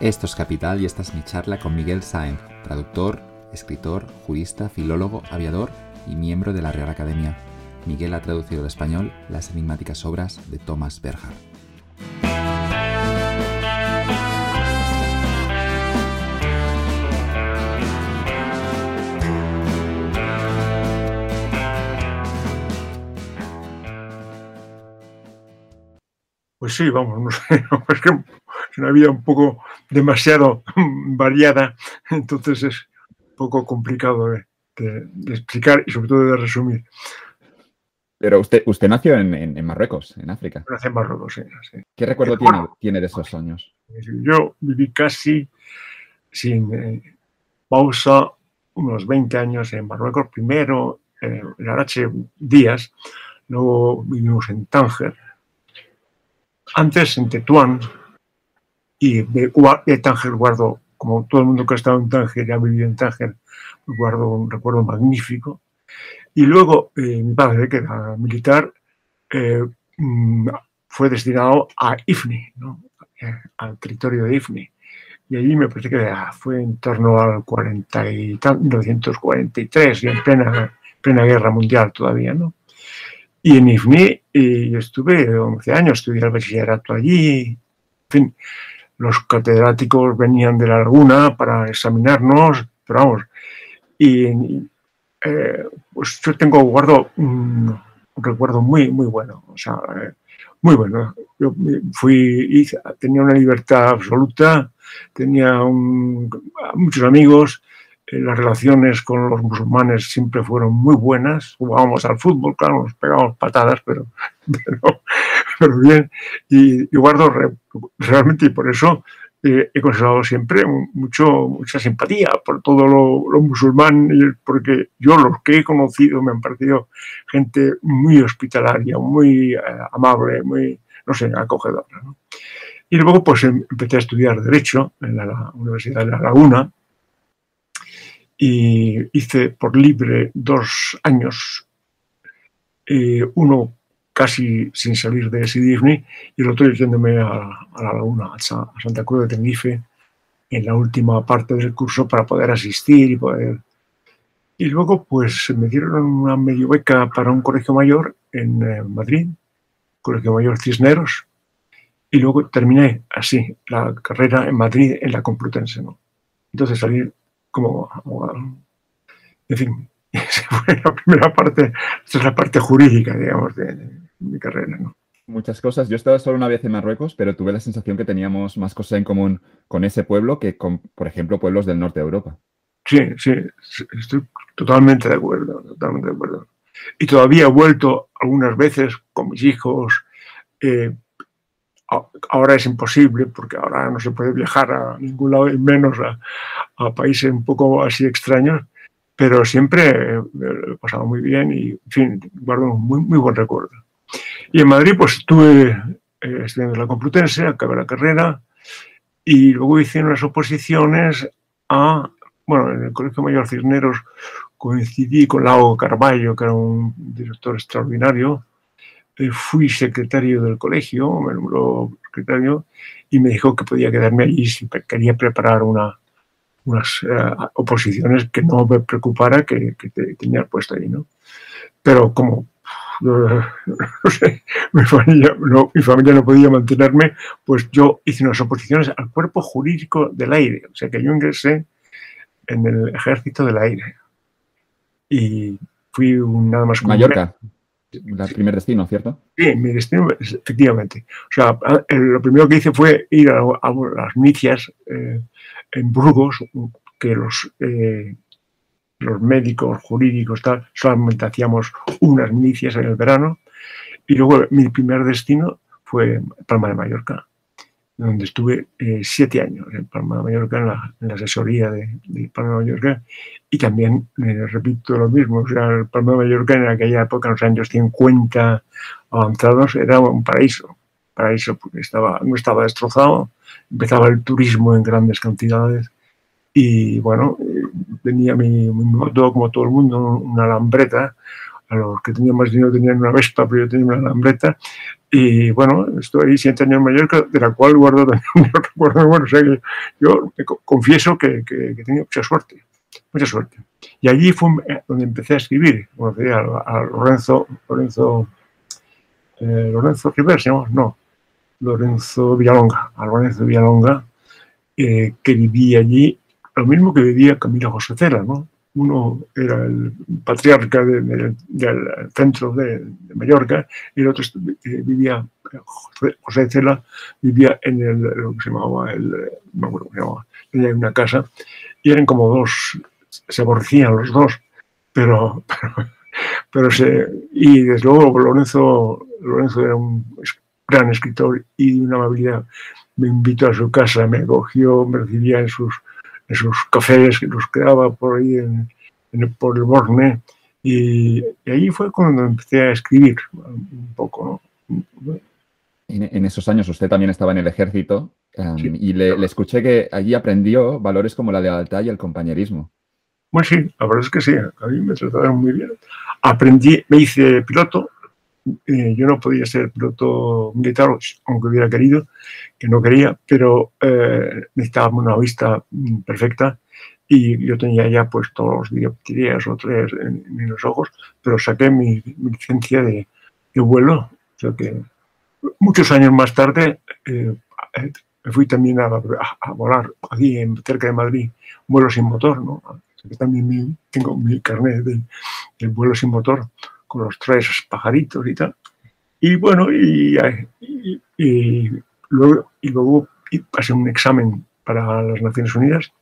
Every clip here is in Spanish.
Esto es Capital y esta es mi charla con Miguel Sáenz, traductor, escritor, jurista, filólogo, aviador y miembro de la Real Academia. Miguel ha traducido al español las enigmáticas obras de Thomas Berger. Pues sí, vamos, no sé, es que es una vida un poco demasiado variada, entonces es un poco complicado de, explicar y sobre todo de resumir. Pero usted, usted nació en, Marruecos, en África. Nací en Marruecos, sí. ¿Qué recuerdo tiene, tiene, de esos años? Yo viví casi sin eh, pausa unos 20 años en Marruecos, primero eh, en Arache Díaz, luego vivimos en Tánger, antes en Tetuán y de, Tánger guardo, como todo el mundo que ha estado en Tánger y ha vivido en Tánger, guardo un recuerdo magnífico. Y luego eh, mi padre, que era militar, eh, mm, fue destinado a Ifni, eh, al territorio de Ifni. Y allí me parece que fue en torno al 40 y 1943, y en plena, plena guerra mundial todavía, ¿no? Y en IFNI y estuve 11 años, estudié el bachillerato allí. En fin, los catedráticos venían de la laguna para examinarnos, pero vamos. Y eh, pues yo tengo guardo un, recuerdo muy, muy bueno. O sea, eh, muy bueno. Yo fui, tenía una libertad absoluta, tenía muchos amigos, eh, las relaciones con los musulmanes siempre fueron muy buenas. Jugábamos al fútbol, claro, nos pegábamos patadas, pero, pero, bien. Y, guardo realmente, y por eso eh, he conservado siempre mucho, mucha simpatía por todo lo, musulmán, porque yo los que he conocido me han parecido gente muy hospitalaria, muy eh, amable, muy, no sé, acogedora. Y luego pues em, empecé a estudiar Derecho en la Universidad de La Laguna y hice por libre dos años, eh, uno casi sin salir de Sidifni y el otro yéndome a, a la laguna, a, Santa Cruz de Tenerife, en la última parte del curso para poder asistir y poder... Y luego pues me dieron una medio beca para un colegio mayor en eh, Madrid, Colegio Mayor Cisneros, y luego terminé así la carrera en Madrid en la Complutense. ¿no? Entonces salí como abogado. En fin, esa fue la primera parte, esta es la parte jurídica, digamos, de, mi carrera. ¿no? Muchas cosas. Yo he estado solo una vez en Marruecos, pero tuve la sensación que teníamos más cosas en común con ese pueblo que con, por ejemplo, pueblos del norte de Europa. Sí, sí, estoy totalmente de acuerdo, totalmente de acuerdo. Y todavía he vuelto algunas veces con mis hijos, eh, ahora es imposible porque ahora no se puede viajar a ningún lado y menos a, países un poco así extraños, pero siempre lo he pasado muy bien y, en fin, guardo un muy, muy buen recuerdo. Y en Madrid, pues estuve eh, estudiando la Complutense, acabé la carrera y luego hice unas oposiciones a, bueno, en el Colegio Mayor Cisneros coincidí con Lago Carballo, que era un director extraordinario, eh, fui secretario del colegio, me nombró secretario, y me dijo que podía quedarme allí si quería preparar una, unas eh, oposiciones que no me preocupara que, que tenía puesto ahí, ¿no? Pero como mi, familia, no, mi familia no podía mantenerme, pues yo hice unas oposiciones al cuerpo jurídico del aire, o sea que yo ingresé en el ejército del aire. Y fui nada más... Mallorca el primer destino, ¿cierto? Sí, mi destino, efectivamente. O sea, lo primero que hice fue ir a, las milicias eh, en Burgos, que los, eh, los médicos, jurídicos, tal, solamente hacíamos unas milicias en el verano. Y luego mi primer destino fue Palma de Mallorca donde estuve eh, siete años en Palma de Mallorca, en la, asesoría de, Palma de Mallorca, y también, eh, repito lo mismo, o sea, Palma de Mallorca en aquella época, en los años 50 avanzados, era un paraíso, paraíso porque estaba, no estaba destrozado, empezaba el turismo en grandes cantidades, y bueno, tenía mi, mi moto, como todo el mundo, una lambreta, a los que tenían más dinero tenían una Vespa, pero yo tenía una Lambreta. Y bueno, estoy siete años en Mallorca, de la cual guardo también yo confieso que, que, que he tenido mucha suerte, mucha suerte. Y allí fue donde empecé a escribir. Conocí a, a Lorenzo, Lorenzo, eh, Lorenzo River, ¿se llama? No, Lorenzo Villalonga, a Lorenzo Villalonga, eh, que vivía allí, lo mismo que vivía Camila José Cela, ¿no? Uno era el patriarca de, de, del centro de, Mallorca y el otro eh, vivía, José Cela vivía en el, lo que se llamaba, el, no cómo se llamaba, tenía una casa y eran como dos, se aborrecían los dos, pero, pero, pero se, y desde luego Lorenzo, Lorenzo era un gran escritor y de una amabilidad. Me invitó a su casa, me cogió, me recibía en sus, en sus cafés que los quedaba por ahí en, en, por el Borne. Y, y, ahí fue cuando empecé a escribir un poco. ¿no? En, en, esos años usted también estaba en el ejército um, sí, y le, le, escuché que allí aprendió valores como la lealtad y el compañerismo. Bueno, sí, la verdad es que sí, a mí me trataron muy bien. Aprendí, me hice piloto, eh, yo no podía ser piloto militar, aunque hubiera querido, que no quería, pero eh, necesitaba una vista mm, perfecta y yo tenía ya pues todos los dioptrías o tres en, en, los ojos, pero saqué mi, mi licencia de, de, vuelo. O sea que muchos años más tarde eh, me fui también a, a, a, volar aquí en, cerca de Madrid, vuelo sin motor, ¿no? O sea que también mi, tengo mi carnet del vuelo sin motor con los tres pajaritos y tal. Y bueno, y, y, y luego, y luego pasé un examen para las Naciones Unidas,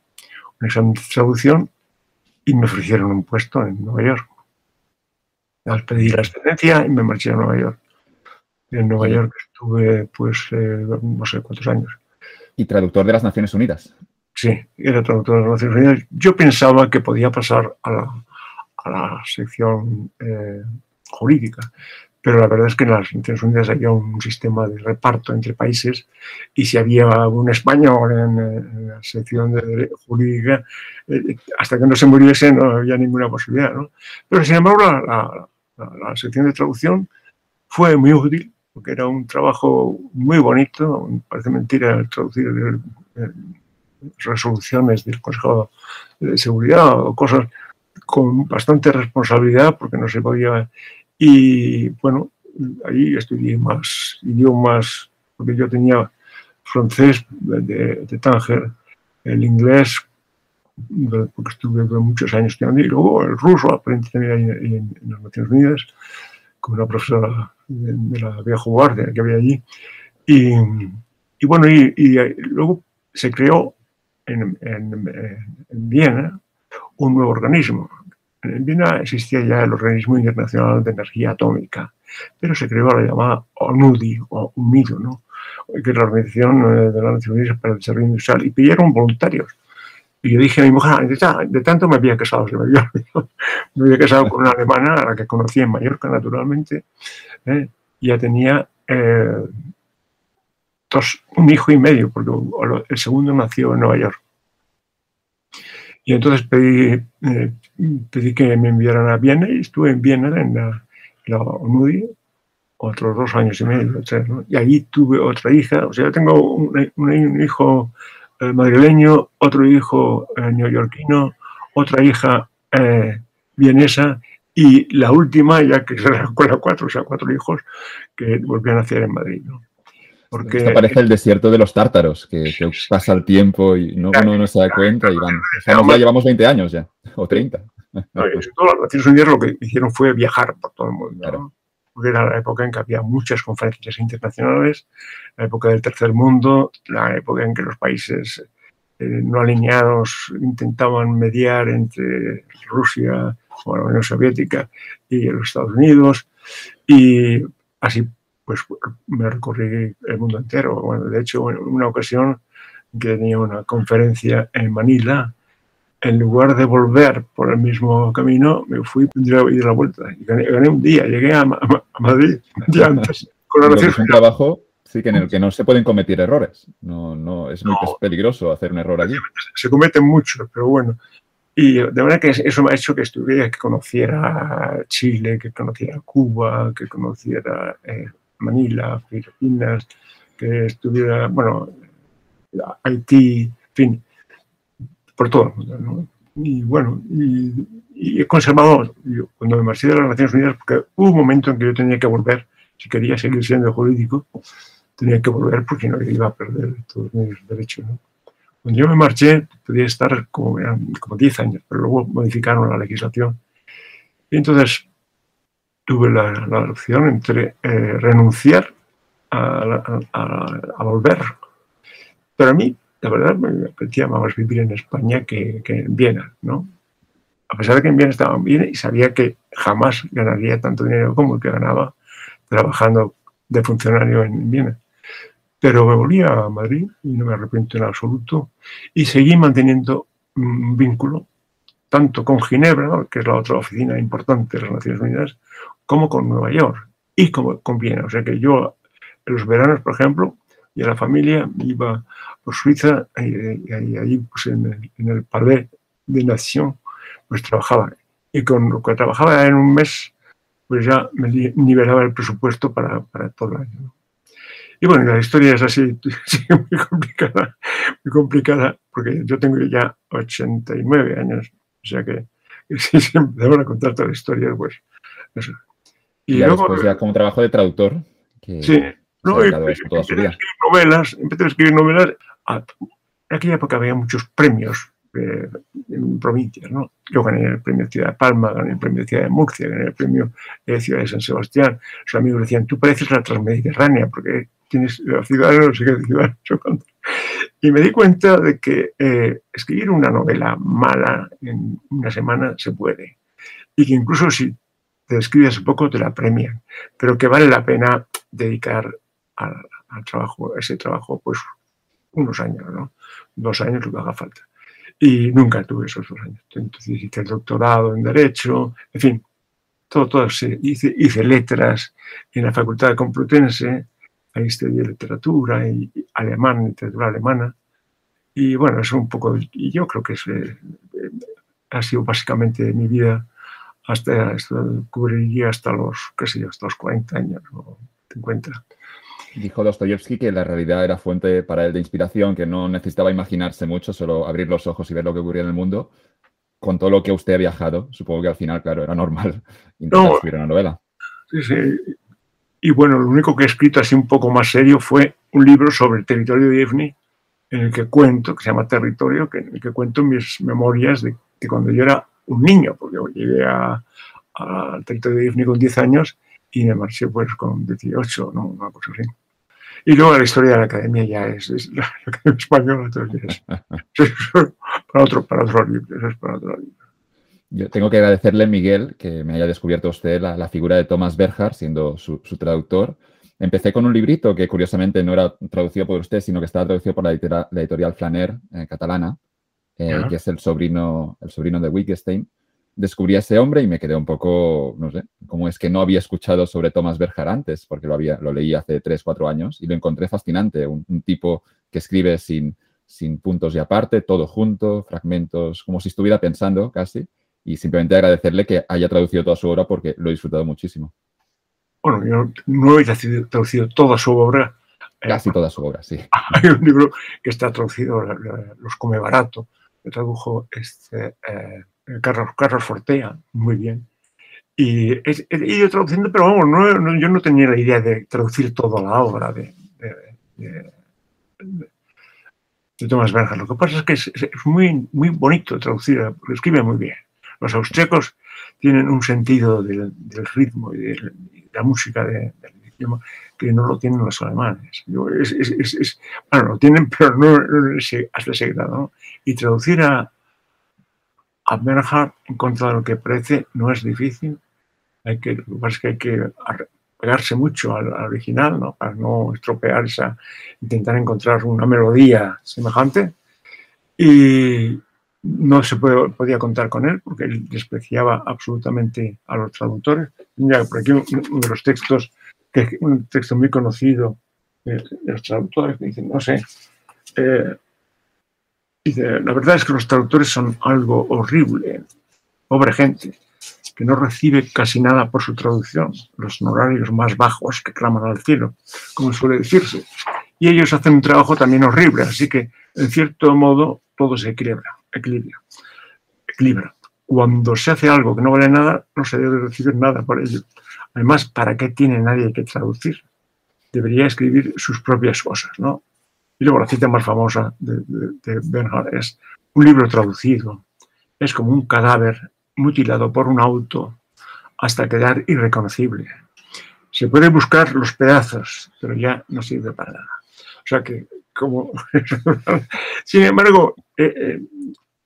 un examen de traducción, y me ofrecieron un puesto en Nueva York. Al pedí la excedencia y me marché a Nueva York. Y en Nueva York estuve, pues, eh, no sé cuántos años. ¿Y traductor de las Naciones Unidas? Sí, era traductor de las Naciones Unidas. Yo pensaba que podía pasar a la, a la sección eh, jurídica. Pero la verdad es que en las Naciones Unidas había un sistema de reparto entre países y si había un español en, en la sección de jurídica, eh, hasta que no se muriese no había ninguna posibilidad. ¿no? Pero sin embargo, la, sección de traducción fue muy útil porque era un trabajo muy bonito, parece mentira traducir eh, resoluciones del Consejo de Seguridad o cosas con bastante responsabilidad porque no se podía. Y bueno, ahí estudié más idiomas, porque yo tenía francés de, de Tánger, el inglés, porque estuve muchos años estudiando, y luego el ruso, aprendí también ahí en, en, las Naciones Unidas, con una profesora de, de, la vieja guardia que había allí. Y, y bueno, y, y, luego se creó en, en, en Viena un nuevo organismo. En Viena existía ya el Organismo Internacional de Energía Atómica, pero se creó la llamada ONUDI, o UNIDO, ¿no? que es la Organización eh, de las Naciones Unidas para el Desarrollo Industrial, y pidieron voluntarios. Y yo dije a mi mujer, de, tanto me había casado, me había, me había casado con una alemana a la que conocí en Mallorca, naturalmente, ¿eh? ya tenía eh, dos, un hijo y medio, porque el segundo nació en Nueva York. Y entonces pedí, eh, pedí que me enviaran a Viena y estuve en Viena, en la, la ONUDI, otros dos años y medio. Y allí tuve otra hija, o sea, tengo un, hijo eh, madrileño, otro hijo eh, neoyorquino, otra hija eh, vienesa y la última, ya que se la cuatro, o sea, cuatro hijos que volvían a nacer en Madrid. Porque Esto parece el desierto de los tártaros, que, que pasa el tiempo y no, uno no se da cuenta y van. Estamos, ya llevamos 20 años ya, o 30. No, las Naciones Unidas lo que hicieron fue viajar por todo el mundo. Claro. ¿no? Porque era la época en que había muchas conferencias internacionales, la época del tercer mundo, la época en que los países eh, no alineados intentaban mediar entre Rusia o la Unión Soviética y los Estados Unidos. Y así pues me recorrí el mundo entero. Bueno, de hecho, en una ocasión que tenía una conferencia en Manila, en lugar de volver por el mismo camino, me fui y di la vuelta. Y gané, gané, un día, llegué a, a Madrid un día antes. Con la es un trabajo sí, que en el que no se pueden cometer errores. No, no, es muy no. peligroso hacer un error allí. Se cometen muchos, pero bueno. Y de manera que eso me ha hecho que estuviera, que conociera Chile, que conociera Cuba, que conociera eh, Manila, Filipinas, que estuviera, bueno, Haití, en fin, por todo el mundo. ¿no? Y bueno, y, he conservado, cuando me marché de las Naciones Unidas, porque hubo un momento en que yo tenía que volver, si quería seguir siendo jurídico, tenía que volver porque no iba a perder todos mis derechos. ¿no? Cuando yo me marché, podía estar como, como 10 años, pero luego modificaron la legislación. Y entonces tuve la, la opción entre eh, renunciar a, a, volver. Pero a mí, la verdad, me apetecía más vivir en España que, que, en Viena, ¿no? A pesar de que en Viena estaba bien y sabía que jamás ganaría tanto dinero como el que ganaba trabajando de funcionario en Viena. Pero me volví a Madrid y no me arrepiento en absoluto y seguí manteniendo un vínculo tanto con Ginebra, que es la otra oficina importante de las Naciones Unidas, como con Nueva York y como con Viena. O sea que yo en los veranos, por ejemplo, y a la familia iba por Suiza y, ahí pues en, el, en de Nación pues trabajaba. Y con lo que trabajaba en un mes, pues ya me nivelaba el presupuesto para, para todo el año. Y bueno, la historia es así, muy complicada, muy complicada, porque yo tengo ya 89 años, o sea que si se empezaron a contar toda la historia, pues eso. Y, luego, después ya como trabajo de traductor. Que sí, no, empecé, a escribir novelas, empecé a escribir novelas. En aquella época había muchos premios eh, en provincias, ¿no? Yo gané el premio Ciudad de Palma, gané el premio Ciudad de Murcia, gané el premio de Ciudad de San Sebastián. Sus amigos decían, tú pareces la Transmediterránea, porque tienes la ciudad, no sé qué ciudad. Y me di cuenta de que eh, escribir una novela mala en una semana se puede. Y que incluso si te escribes poco te la premian, pero que vale la pena dedicar al, trabajo, ese trabajo, pues unos años, ¿no? Dos años lo que haga falta. Y nunca tuve esos dos años. Entonces hice el doctorado en Derecho, en fin, todo, todo. Hice, hice letras en la Facultad de Complutense, ahí estudié literatura y alemán, literatura alemana. Y bueno, es un poco, y yo creo que es, eh, ha sido básicamente mi vida hasta, hasta, cubriría hasta los, qué sé yo, hasta los 40 años o 50. Dijo Dostoyevsky que la realidad era fuente para él de inspiración, que no necesitaba imaginarse mucho, solo abrir los ojos y ver lo que ocurría en el mundo. Con todo lo que usted ha viajado, supongo que al final, claro, era normal intentar escribir una novela. Sí, sí. Y bueno, lo único que he escrito así un poco más serio fue un libro sobre el territorio de Ifni, en el que cuento, que se llama Territorio, que, en el que cuento mis memorias de, que cuando yo era un niño, porque llegué al territorio de Ifni con 10 años y me marché pues con 18, ¿no? Una cosa así. Y luego la historia de la academia ya es, la, academia española, entonces para otro, para otro libro, eso es para otro libro. Yo tengo que agradecerle, Miguel, que me haya descubierto usted la, figura de Thomas Berger, siendo su, traductor. Empecé con un librito que curiosamente no era traducido por usted, sino que estaba traducido por la, editorial, Flaner, eh, catalana, eh, que es el sobrino, el sobrino de Wittgenstein descubrí a ese hombre y me quedé un poco, no sé, como es que no había escuchado sobre Thomas Berger antes, porque lo, había, lo leí hace tres, cuatro años y lo encontré fascinante, un, tipo que escribe sin, sin puntos y aparte, todo junto, fragmentos, como si estuviera pensando casi, y simplemente agradecerle que haya traducido toda su obra porque lo he disfrutado muchísimo. Bueno, yo no he traducido toda su obra. Eh, casi toda su obra, sí. Hay un libro que está traducido, Los come barato, que tradujo este... Eh, Carlos, Carlos Fortea, muy bien. Y he, ido traduciendo, pero vamos, no, yo no tenía la idea de traducir toda la obra de, de, Thomas Berger. Lo que pasa es que es, muy, muy bonito traducir, porque escribe muy bien. Los austríacos tienen un sentido del, ritmo y de, la música del idioma que no lo tienen los alemanes. bueno, lo tienen, pero no, hasta ese grado. Y traducir a, a en contra de lo que parece no es difícil. Hay que, lo que pasa es que hay que pegarse mucho al, original ¿no? para no estropear esa, intentar encontrar una melodía semejante. Y no se podía contar con él porque él despreciaba absolutamente a los traductores. Mira, por aquí uno de los textos, que un texto muy conocido de, los traductores, que dicen, no sé, eh, Dice, la verdad es que los traductores son algo horrible, pobre gente, que no recibe casi nada por su traducción, los honorarios más bajos que claman al cielo, como suele decirse. Y ellos hacen un trabajo también horrible, así que, en cierto modo, todo se equilibra. equilibra, equilibra. Cuando se hace algo que no vale nada, no se debe recibir nada por ello. Además, ¿para qué tiene nadie que traducir? Debería escribir sus propias cosas, ¿no? Y luego la cita más famosa de, de, Bernhard es, un libro traducido es como un cadáver mutilado por un auto hasta quedar irreconocible. Se puede buscar los pedazos, pero ya no sirve para nada. O sea que, como... Sin embargo, eh, eh,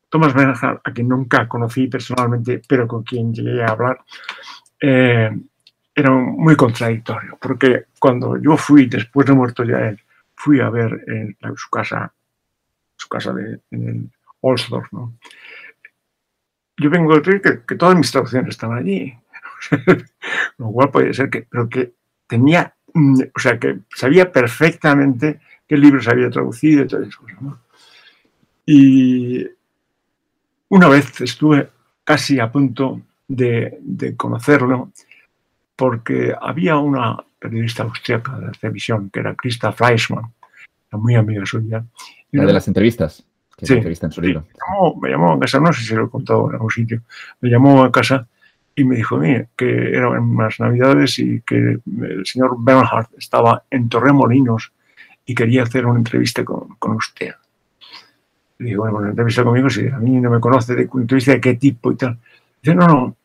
Thomas Bernhard, a quien nunca conocí personalmente, pero con quien llegué a hablar, eh, era muy contradictorio, porque cuando yo fui, después de muerto ya él, fui a ver en su casa, su casa de, en Olsdorf, ¿no? Yo vengo a decir que, que todas mis traducciones están allí. Lo cual puede ser que, pero que tenía, mm, o sea, que sabía perfectamente qué libros había traducido y esas cosas, ¿no? Y una vez estuve casi a punto de, de conocerlo porque había una periodista austríaca de televisión, que era Christa Fleischmann, muy amiga suya. La de las entrevistas, que sí, entrevista en su libro. Me llamó, a casa, no sé si lo he contado en algún sitio, me llamó a casa y me dijo mire, que eran unas navidades y que el señor Bernhard estaba en Torremolinos y quería hacer una entrevista con, con usted. Y digo, bueno, una entrevista conmigo, si a mí no me conoce, de entrevista de qué tipo y tal. Dice, no, no,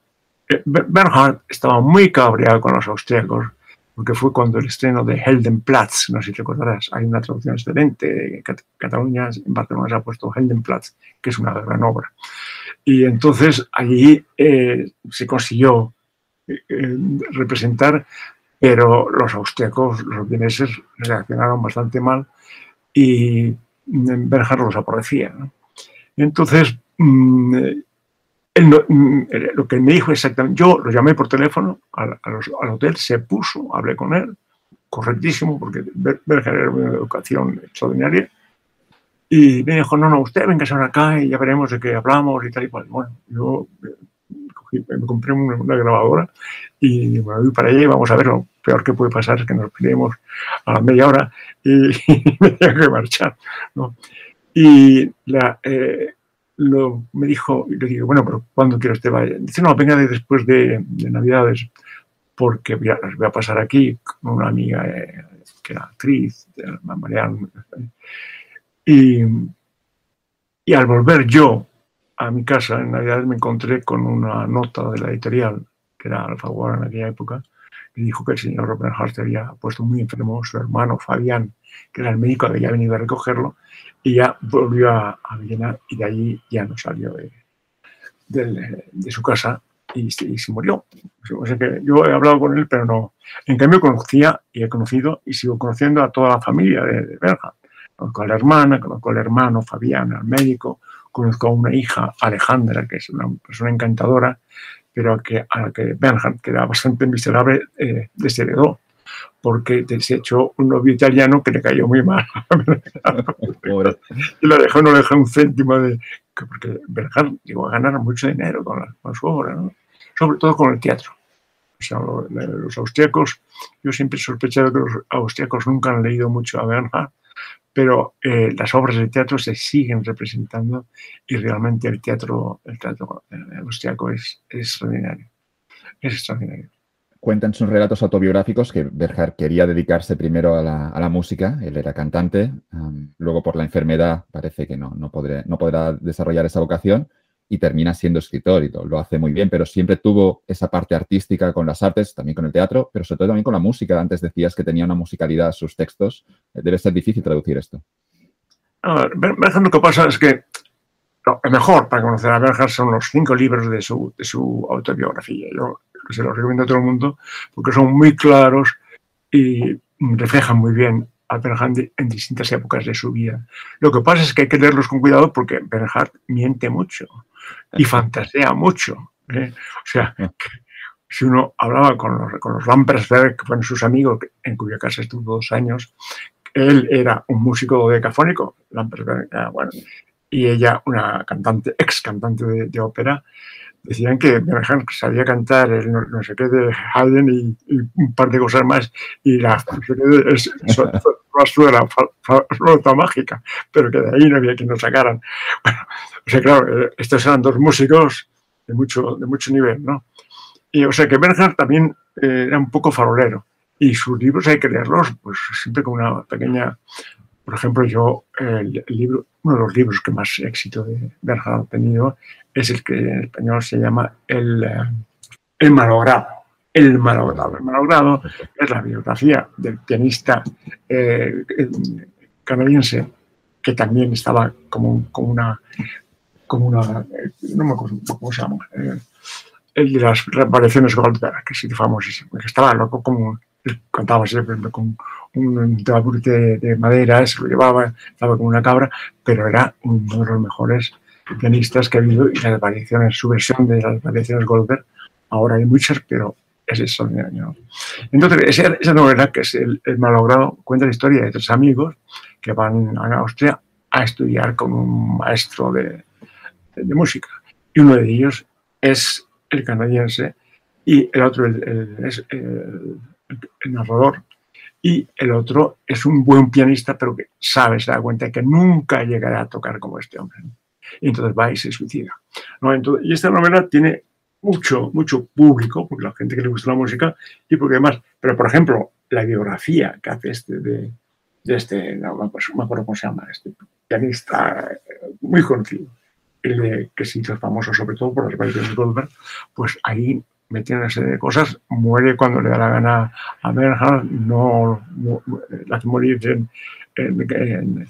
eh, Bernhard estaba muy cabreado con los austríacos porque fue cuando el estreno de Heldenplatz, no sé si te acordarás, hay una traducción excelente, Cataluña, en Barcelona se ha puesto Heldenplatz, que es una gran obra. Y entonces allí eh, se consiguió eh, representar, pero los austriacos, los vieneses, reaccionaron bastante mal y Bernhard los aborrecía. Entonces, mm, Mm, lo que me dijo exactamente, yo lo llamé por teléfono al, hotel, se puso, hablé con él, correctísimo, porque Berger era una educación extraordinaria, y me dijo, no, no, usted venga ahora acá y ya veremos de qué hablamos y tal y cual. Bueno, yo eh, me compré una, grabadora y me voy para allá y vamos a ver lo peor que puede pasar es que nos peleemos a la media hora y, me tengo que marchar. ¿no? Y la, eh, lo, me dijo, y le dije, bueno, pero ¿cuándo quiero usted vaya? Dice, no, venga de después de, Navidades, porque voy a, pasar aquí con una amiga eh, que era actriz, Mariana. Y, y al volver yo a mi casa en Navidad me encontré con una nota de la editorial, que era Alfaguara en aquella época, que dijo que el señor Robert Hart había puesto muy enfermo su hermano Fabián, que era el médico que había venido a recogerlo, y ya volvió a, Viena y de allí ya no salió de, su casa y, se murió. O sea que yo he hablado con él, pero no. En cambio, conocía y he conocido y sigo conociendo a toda la familia de, de. Conozco a la hermana, conozco al hermano Fabián, al médico, conozco a una hija, Alejandra, que es una persona encantadora, pero que, a la que Bernhard, que era bastante miserable, eh, desheredó porque se echó un novio italiano que le cayó muy mal. y lo dejó, no le dejó un céntimo de... Porque Bernhard llegó a ganar mucho dinero con, su obra, ¿no? sobre todo con el teatro. O sea, los austriacos, yo siempre he sospechado que los austriacos nunca han leído mucho a Bernhard, pero eh, las obras de teatro se siguen representando y realmente el teatro, el teatro eh, austriaco es, es extraordinario. Es extraordinario cuenta en sus relatos autobiográficos que Berger quería dedicarse primero a la, música, él era cantante, luego por la enfermedad parece que no, no, no podrá desarrollar esa vocación y termina siendo escritor y lo hace muy bien, pero siempre tuvo esa parte artística con las artes, también con el teatro, pero sobre todo también con la música. Antes decías que tenía una musicalidad sus textos. Debe ser difícil traducir esto. A lo que pasa es que lo mejor para conocer a Berger son los cinco libros de su, autobiografía. Yo se los recomiendo a todo el mundo, porque son muy claros y reflejan muy bien a Bernhard en distintas épocas de su vida. Lo que pasa es que hay que leerlos con cuidado porque Bernhard miente mucho y fantasea mucho. ¿eh? O sea, si uno hablaba con los, con los Lampersberg, que fueron sus amigos, en cuya casa estuvo dos años, él era un músico decafónico, Lampersberg, bueno, y ella, una cantante, ex cantante de, ópera, decían que sabía cantar el no, sé qué de Haydn y, un par de cosas más y la no flauta mágica, pero que de ahí no había quien nos sacaran. Bueno, o sea, claro, eh, estos eran dos músicos de mucho, de mucho nivel, ¿no? Y o sea que Bernhardt también eh, era un poco farolero y sus libros hay que leerlos pues siempre con una pequeña por ejemplo yo el, libro uno de los libros que más éxito de Bernhardt ha tenido es el que en español se llama el, eh, el malogrado el malogrado. El malogrado es la biografía del pianista eh, canadiense que también estaba como, como una, como una, no me acuerdo cómo se llama, eh, el de las variaciones Goldberg, que sí famosísimo, que estaba loco como, cantaba siempre con un taburete de, madera, se lo llevaba, estaba como una cabra, pero era uno de los mejores pianistas que ha habido y las variaciones, su versión de las variaciones Goldberg, ahora hay muchas, pero es extraordinario. Entonces, esa, esa, novela, que es el, malogrado, cuenta la historia de tres amigos que van a Austria a estudiar con un maestro de, de, música. Y uno de ellos es el canadiense y el otro es el, narrador. Y el otro es un buen pianista, pero que sabe, se da cuenta que nunca llegará a tocar como este hombre. Y entonces va y se suicida. ¿no? Entonces, y esta novela tiene mucho, mucho público, porque la gente que le gusta la música, y porque además, pero por ejemplo, la biografía que hace este de, este, no me acuerdo cómo se llama, este pianista eh, muy conocido, el que se hizo famoso sobre todo por las variaciones de Goldberg, pues ahí metió una serie de cosas, muere cuando le da la gana a Bernhard, no, las morir en, en,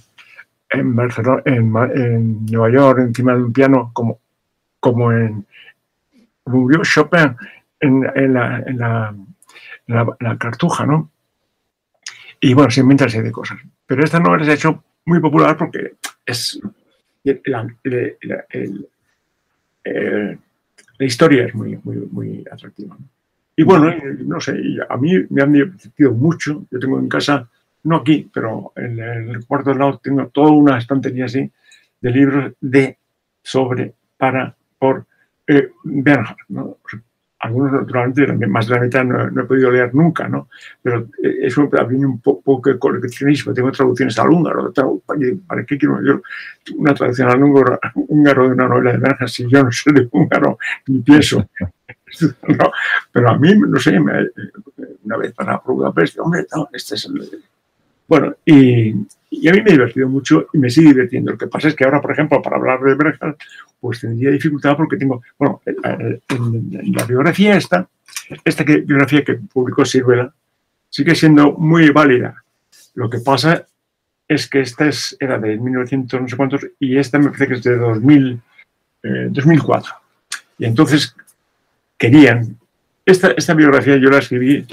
en, Barcelona, en, Nueva York encima de un piano como, como en, murió Chopin en, en, la, en, la, la, cartuja, ¿no? Y bueno, se inventa de cosas. Pero esta novela se ha hecho muy popular porque es la, historia es muy, muy, muy atractiva. Y bueno, no sé, a mí me han divertido mucho. Yo tengo en casa, no aquí, pero en el cuarto de lado tengo toda una estantería así de libros de, sobre, para, por, eh, Bernhard, ¿no? Algunos, naturalmente, más de la mitad no, he podido leer nunca, ¿no? Pero eh, eso viene un poco de coleccionismo. Tengo traducciones al húngaro. ¿Para qué quiero yo una traducción al húngaro, húngaro de una novela de Bernhard si yo no soy de húngaro ni pienso? no, pero a mí, no sé, me, una vez para Budapest, hombre, no, este es el... Bueno, y, y, a mí me ha divertido mucho y me sigue divirtiendo. Lo que pasa es que ahora, por ejemplo, para hablar de Bernhard, pues tendría dificultad porque tengo, bueno, en, la biografía esta, esta que, biografía que publicó Sirvela, sigue siendo muy válida. Lo que pasa es que esta es, era de 1900 no sé cuántos y esta me parece que es de 2000, 2004. Eh, y entonces querían, esta, esta biografía yo la escribí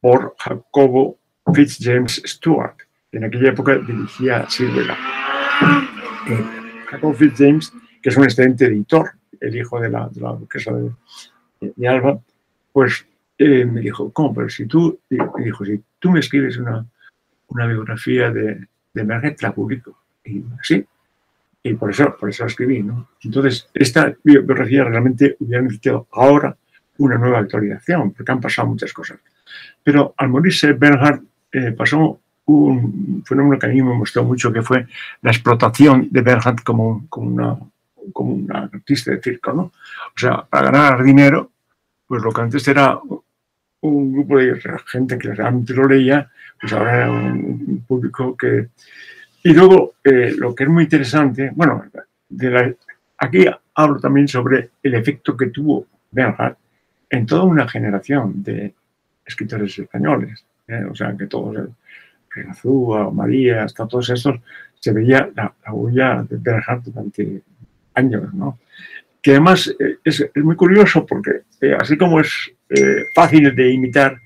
por Jacobo Fitzjames Stewart, en aquella época dirigía Sirvela. Eh, Jacobo Fitzjames que es un excelente editor, el hijo de la, de la duquesa de, Alba, pues eh, me dijo, ¿cómo? Pero si tú, me escribes una, biografía de, de Merget, la publico. Y así. Y por eso, por eso escribí. Entonces, esta biografía realmente hubiera necesitado ahora una nueva actualización, porque han pasado muchas cosas. Pero al morirse Bernhard, eh, pasó un fenómeno que a mí me gustó mucho, que fue la explotación de Bernhard como, como una como un artista de circo, ¿no? O sea, para ganar dinero, pues lo que antes era un grupo de gente que realmente lo leía, pues ahora era un, público que... Y luego, eh, lo que es muy interesante, bueno, de aquí hablo también sobre el efecto que tuvo Bernhard en toda una generación de escritores españoles. ¿eh? O sea, que todos, Renazúa, María, hasta todos estos, se veía la, la huella de Bernhard durante años, ¿no? Que además eh, es, muy curioso porque eh, así como es eh, fácil de imitar,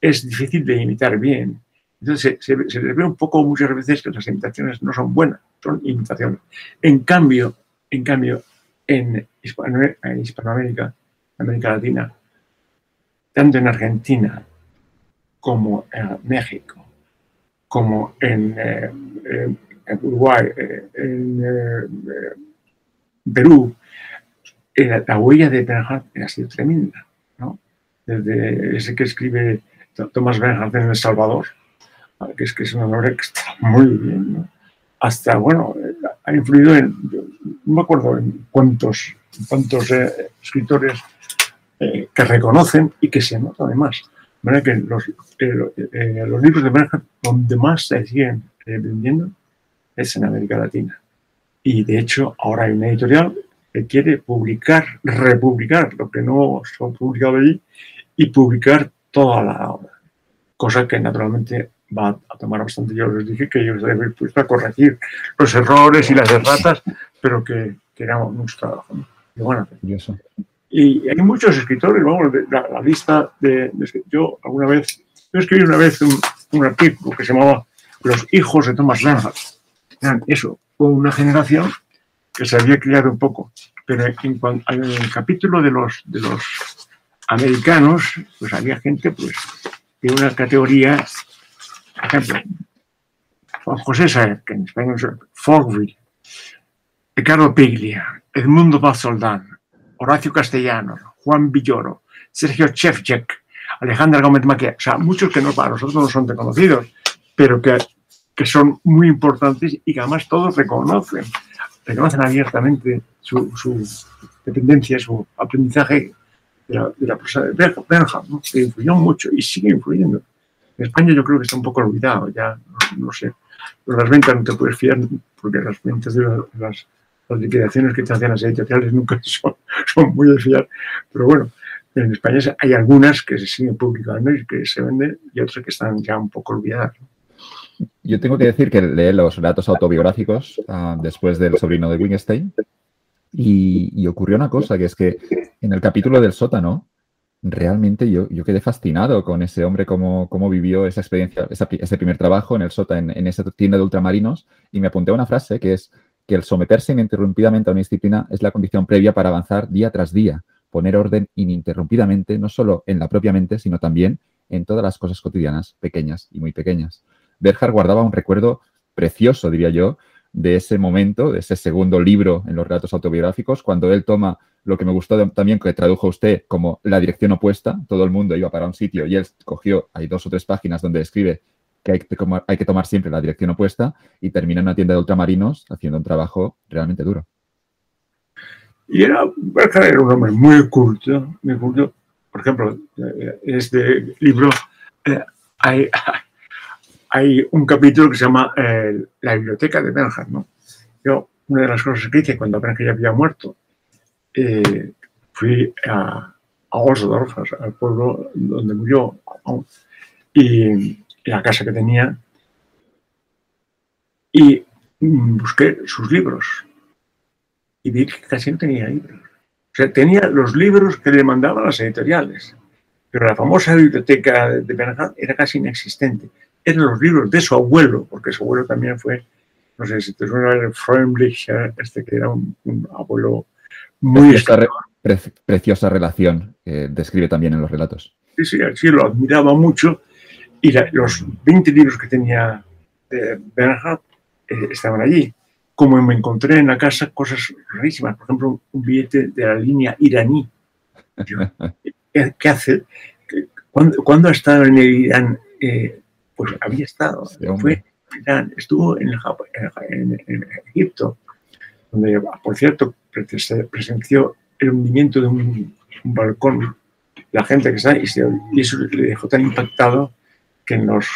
es difícil de imitar bien. Entonces se, se, les ve un poco muchas veces que las imitaciones no son buenas, son imitaciones. En cambio, en cambio, en, Hispanoamérica, América Latina, tanto en Argentina como en México, como en, en Uruguay, en Perú, la huella de Bernhardt ha sido tremenda, ¿no? Desde ese que escribe Tomás Bernhardt en El Salvador, que es que es una obra que está muy bien, hasta, bueno, ha influido en, no me acuerdo en cuántos, cuántos eh, escritores eh, que reconocen y que se nota además. De que los, eh, los libros de Bernhardt, donde más se siguen vendiendo es en América Latina. Y de hecho, ahora hay una editorial que quiere publicar, republicar lo que no se ha publicado allí y publicar toda la obra. Cosa que naturalmente va a tomar bastante. Yo les dije que yo estaría dispuesto a corregir los errores y las erratas, pero que, que era mucho trabajo. Y, bueno, y hay muchos escritores, vamos, la, lista de, Yo alguna vez, yo escribí una vez un, artículo que se llamaba Los hijos de Thomas Bernhardt. Eso, fue una generación que se había criado un poco. Pero en, el capítulo de los, de los americanos, pues había gente pues, de una categoría por ejemplo, Juan José Saer, que en español es Fogville, Ricardo Piglia, Edmundo Bazoldán, Horacio Castellanos, Juan Villoro, Sergio Chevchek, Alejandra Gómez Maquia, o sea, muchos que no para nosotros no son reconocidos, pero que, que son muy importantes y que además todos reconocen, reconocen abiertamente su, su dependencia, su aprendizaje de la, de la profesora de Bernhard, que influyó mucho y sigue influyendo. En España yo creo que está un poco olvidado, ya no, sé. Pero las ventas no te puedes fiar porque las ventas de las, liquidaciones que te hacen las editoriales nunca son, son muy de fiar. Pero bueno, en España hay algunas que se siguen publicando y que se venden y otras que están ya un poco olvidadas. Yo tengo que decir que leí los relatos autobiográficos ah, después del sobrino de Wingstein y, y, ocurrió una cosa, que es que en el capítulo del sótano realmente yo, yo quedé fascinado con ese hombre, cómo, cómo vivió esa experiencia, ese primer trabajo en el SOTA, en, en, esa tienda de ultramarinos, y me apunté a una frase que es que el someterse ininterrumpidamente a una disciplina es la condición previa para avanzar día tras día, poner orden ininterrumpidamente, no solo en la propia mente, sino también en todas las cosas cotidianas, pequeñas y muy pequeñas. Berhard guardaba un recuerdo precioso, diría yo, de ese momento, de ese segundo libro en los relatos autobiográficos, cuando él toma lo que me gustó también que tradujo usted como la dirección opuesta, todo el mundo iba para un sitio y él cogió, hay dos o tres páginas donde escribe que hay que, tomar, siempre la dirección opuesta y termina en una tienda de ultramarinos haciendo un trabajo realmente duro. Y era, era un hombre muy culto, muy culto. Por ejemplo, en este libro eh, hay, un capítulo que se llama eh, La biblioteca de Bernhard, ¿no? Yo, una de las cosas que hice cuando Bernhard ya había muerto, eh, fui a, a Osdorf, al pueblo donde murió, y, la casa que tenía, y busqué sus libros. Y vi que casi no tenía libros. O sea, tenía los libros que le mandaban las editoriales, pero la famosa biblioteca de Bernhard era casi inexistente eran los libros de su abuelo, porque su abuelo también fue, no sé si te suena el Freundlich, este que era un, abuelo muy... preciosa relación que describe también en los relatos. Sí, sí, sí, lo admiraba mucho y los 20 libros que tenía Bernhard eh, estaban allí. Como me encontré en la casa cosas rarísimas, por ejemplo, un billete de la línea iraní. ¿qué, hace? ¿Cuándo, ha estado en el Irán eh, pues había estado, fue, estuvo en, en, Egipto, donde, por cierto, presenció el hundimiento de un, balcón, la gente que está, y, y, eso le dejó tan impactado que en los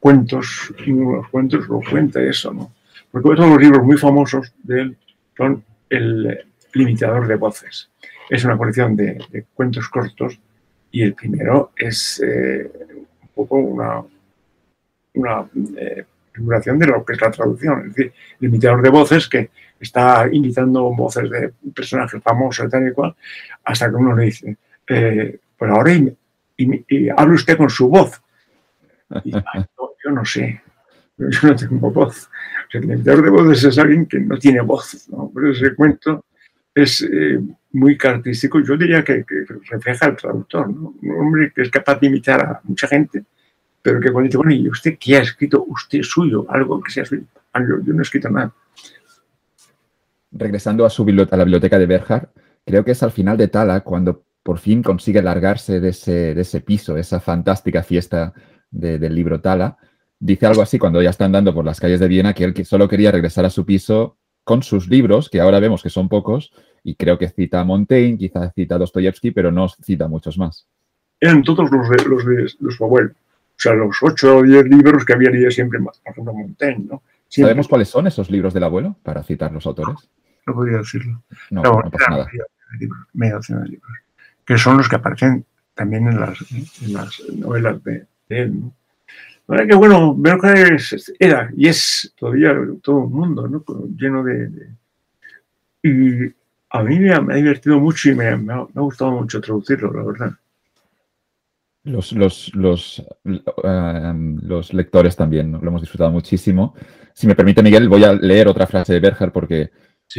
cuentos, en los cuentos lo cuenta eso, ¿no? Porque todos los libros muy famosos de él son El limitador de voces. Es una colección de, cuentos cortos y el primero es eh, un poco una, eh, figuración de lo que es la traducción, es decir, el imitador de voces que está imitando voces de personajes famosos y tal y cual, hasta que uno le dice, eh, pues ahora y, hable usted con su voz. Yo no sé, yo no tengo voz. el imitador de voces es alguien que no tiene voz, ¿no? ese cuento es eh, muy característico, yo diría que, refleja al traductor, ¿no? un hombre que es capaz de imitar a mucha gente pero que cuando dice, bueno, ¿y usted qué ha escrito usted suyo? Algo que sea suyo. Ah, yo, no he escrito nada. regresando a, su a la biblioteca de Berhard, creo que es al final de Tala cuando por fin consigue largarse de ese, de ese piso, esa fantástica fiesta del libro Tala. Dice algo así cuando ya está andando por las calles de Viena, que él solo quería regresar a su piso con sus libros, que ahora vemos que son pocos, y creo que cita a Montaigne, quizás cita a Dostoyevsky, pero no cita muchos más. Eran todos los de, los de, su abuelo. O sea, los ocho o diez libros que había leído siempre, por ejemplo, Montaigne, ¿no? ¿Sabemos cuáles son esos libros del abuelo, para citar los autores? No podría decirlo. No, no, no pasa nada. Media docena de libros. Que son los que aparecen también en las, en las novelas de, ¿no? que, bueno, era y es todavía todo un mundo, ¿no? Lleno de. Y a mí me ha, divertido mucho y me, ha, gustado mucho traducirlo, la verdad. Los, los, uh, los lectores también lo hemos disfrutado muchísimo. Si me permite, Miguel, voy a leer otra frase de Berger porque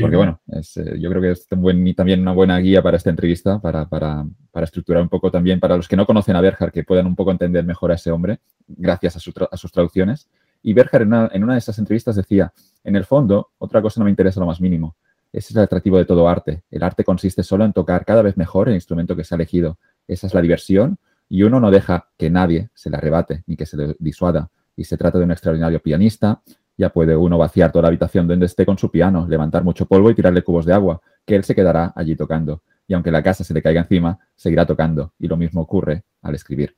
Porque bueno, eh, yo creo que es también una buena guía para esta entrevista, para, para, para, estructurar un poco también, para los que no conocen a Berger, que puedan un poco entender mejor a ese hombre, gracias a, su a sus traducciones. Y Berger en una, en una, de esas entrevistas decía, en el fondo, otra cosa no me interesa lo más mínimo. Ese es el atractivo de todo arte. El arte consiste solo en tocar cada vez mejor el instrumento que se ha elegido. Esa es la diversión y uno no deja que nadie se le arrebate ni que se le disuada. Y se trata de un extraordinario pianista, ya puede uno vaciar toda la habitación donde esté con su piano, levantar mucho polvo y tirarle cubos de agua, que él se quedará allí tocando. Y aunque la casa se le caiga encima, seguirá tocando. Y lo mismo ocurre al escribir.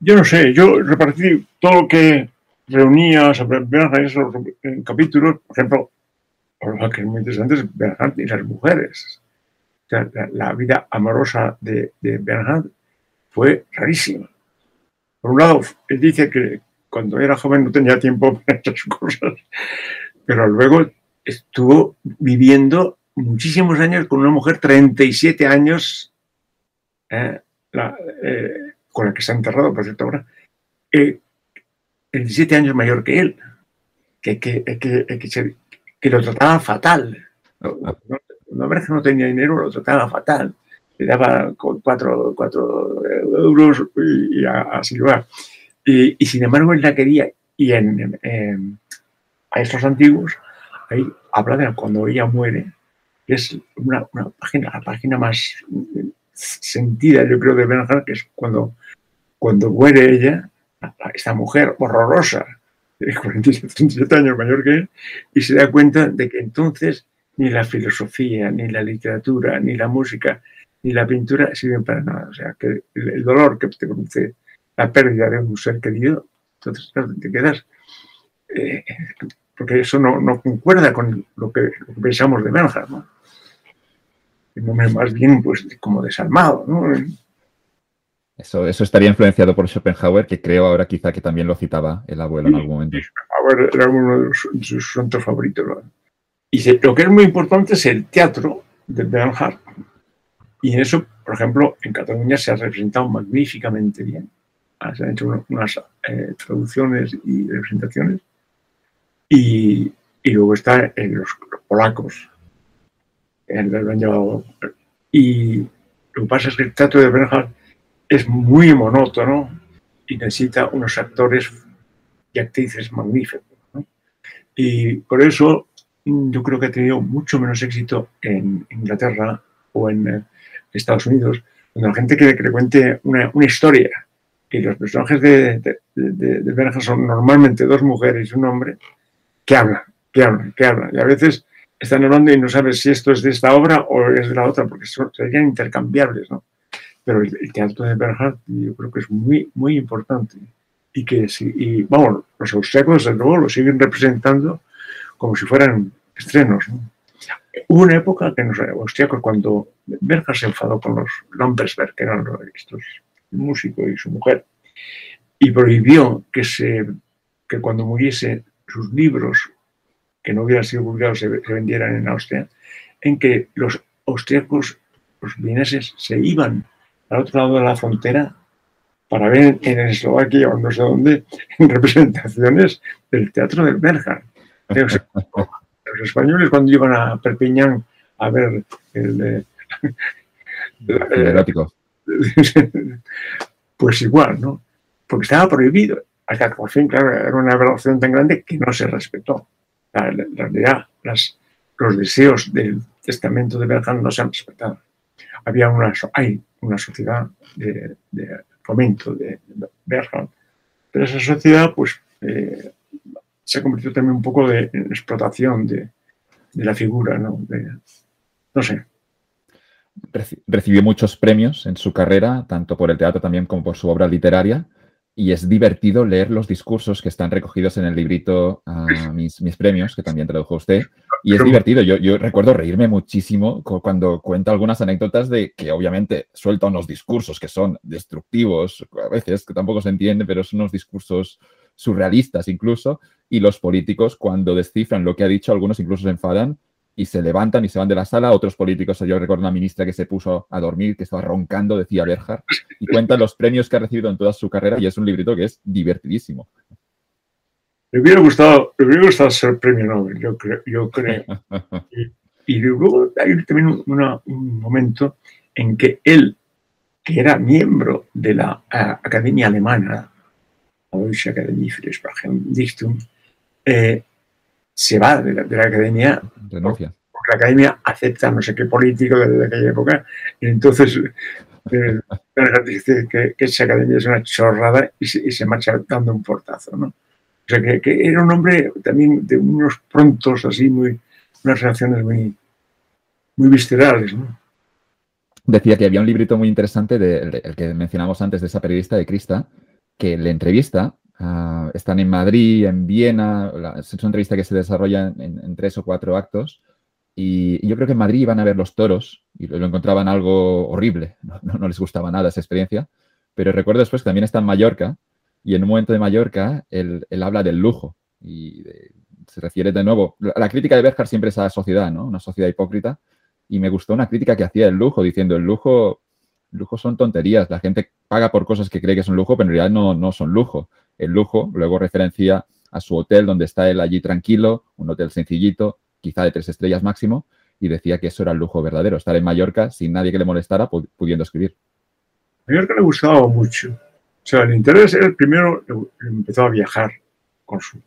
Yo no sé, yo repartí todo lo que reunía sobre en capítulos, por ejemplo, lo que es muy interesante es Bernhard y las mujeres. O sea, la, vida amorosa de, de Bernhard fue rarísima. Por un lado, él dice que, cuando era joven no tenía tiempo para estas cosas, pero luego estuvo viviendo muchísimos años con una mujer, 37 años, eh, la, eh, con la que se ha enterrado, por cierto, ahora, eh, 37 años mayor que él, que, que, que, que, que lo trataba fatal. Una vez que no tenía dinero, lo trataba fatal. Le daba cuatro, cuatro euros y, y a, a silbar. Y, sin embargo él la quería. Y en, en, en, antiguos, ahí habla de cuando ella muere, que es una, una, página, la página más sentida, yo creo, de Bernhard, que es cuando, cuando muere ella, esta mujer horrorosa, de 47, 37 años mayor que él, y se da cuenta de que entonces ni la filosofía, ni la literatura, ni la música, ni la pintura sirven para nada. O sea, que el dolor que te produce la pérdida de un ser querido, entonces claro, te quedas, eh, porque eso no, no, concuerda con lo que, lo que pensamos de Bernhard, ¿no? más bien pues como desalmado, ¿no? Eso, eso estaría influenciado por Schopenhauer, que creo ahora quizá que también lo citaba el abuelo en algún momento. Schopenhauer era uno de sus, sus santos favoritos. ¿no? Y se, lo que es muy importante es el teatro de Bernhard. Y en eso, por ejemplo, en Cataluña se ha representado magníficamente bien se han hecho unas eh, traducciones y representaciones. Y, luego está en los, los polacos, el, lo han llevado. Y lo que pasa es que el teatro de Bernhard es muy monótono y necesita unos actores y actrices magníficos. Y por eso yo creo que ha tenido mucho menos éxito en Inglaterra o en eh, Estados Unidos, donde la gente quiere que le cuente una historia y los personajes de, de, son normalmente dos mujeres y un hombre que hablan, que hablan, que hablan. Y a veces están hablando y no sabes si esto es de esta obra o es de la otra, porque son, serían intercambiables, ¿no? Pero el, teatro de Bernhard yo creo que es muy, muy importante. Y que, sí, y, vamos, los austriacos, desde luego, lo siguen representando como si fueran estrenos, ¿no? Hubo una época que los austriacos, cuando Bernhard se enfadó con los Lampersberg, que eran estos músico y su mujer, y prohibió que, se, que cuando muriese sus libros, que no hubieran sido publicados, se, se vendieran en Austria, en que los austriacos, los vieneses, se iban al otro lado de la frontera para ver en Eslovaquia o no sé dónde, en representaciones del teatro del Berger. Los, españoles cuando iban a Perpiñán a ver el, el, el erótico. pues igual, ¿no? Porque estaba prohibido. Hasta que por fin, claro, era una evaluación tan grande que no se respetó. La, la realidad, las, los deseos del testamento de Berhan no se han respetado. Había una, hay una sociedad de, fomento de Berhan, pero esa sociedad pues eh, se ha convertido también un poco de, en explotación de, la figura, ¿no? no sé. Recibió muchos premios en su carrera, tanto por el teatro también como por su obra literaria y es divertido leer los discursos que están recogidos en el librito uh, mis, mis, premios, que también tradujo usted. Y es divertido. Yo, yo, recuerdo reírme muchísimo cuando cuenta algunas anécdotas de que obviamente suelta unos discursos que son destructivos, a veces que tampoco se entiende, pero son unos discursos surrealistas incluso. Y los políticos, cuando descifran lo que ha dicho, algunos incluso se enfadan y se levantan y se van de la sala. Otros políticos, yo recuerdo una ministra que se puso a dormir, que estaba roncando, decía Berjar, y cuenta los premios que ha recibido en toda su carrera y es un librito que es divertidísimo. Me hubiera gustado, me hubiera gustado ser premio Nobel, yo creo. Yo creo. y, luego hay también un momento en que él, que era miembro de la Academia Alemana, la Deutsche Akademie für Sprachendichtung, eh, se va de la, academia. Porque la academia acepta no sé qué político desde aquella época. Y entonces eh, dice que, esa academia es una chorrada y se, marcha dando un portazo. ¿no? O sea, que, era un hombre también de unos prontos así, muy, unas reacciones muy, muy viscerales. ¿no? Decía que había un librito muy interesante, de, el que mencionamos antes, de esa periodista de Crista, que le entrevista Ah, están en Madrid, en Viena, es una entrevista que se desarrolla en, tres o cuatro actos. Y, yo creo que en Madrid iban a ver los toros y lo, encontraban algo horrible, no, les gustaba nada esa experiencia. Pero recuerdo después que también está en Mallorca y en un momento de Mallorca él, habla del lujo y se refiere de nuevo. La, crítica de Berger siempre es a la sociedad, ¿no? Una sociedad hipócrita. Y me gustó una crítica que hacía del lujo, diciendo el lujo, lujo son tonterías. La gente paga por cosas que cree que son lujo, pero en realidad no, no son lujo el lujo, luego referencia a su hotel donde está él allí tranquilo, un hotel sencillito, quizá de tres estrellas máximo, y decía que eso era el lujo verdadero, estar en Mallorca sin nadie que le molestara, pudiendo escribir. Mallorca le gustaba mucho. O sea, el interés era primero, empezó a viajar con su,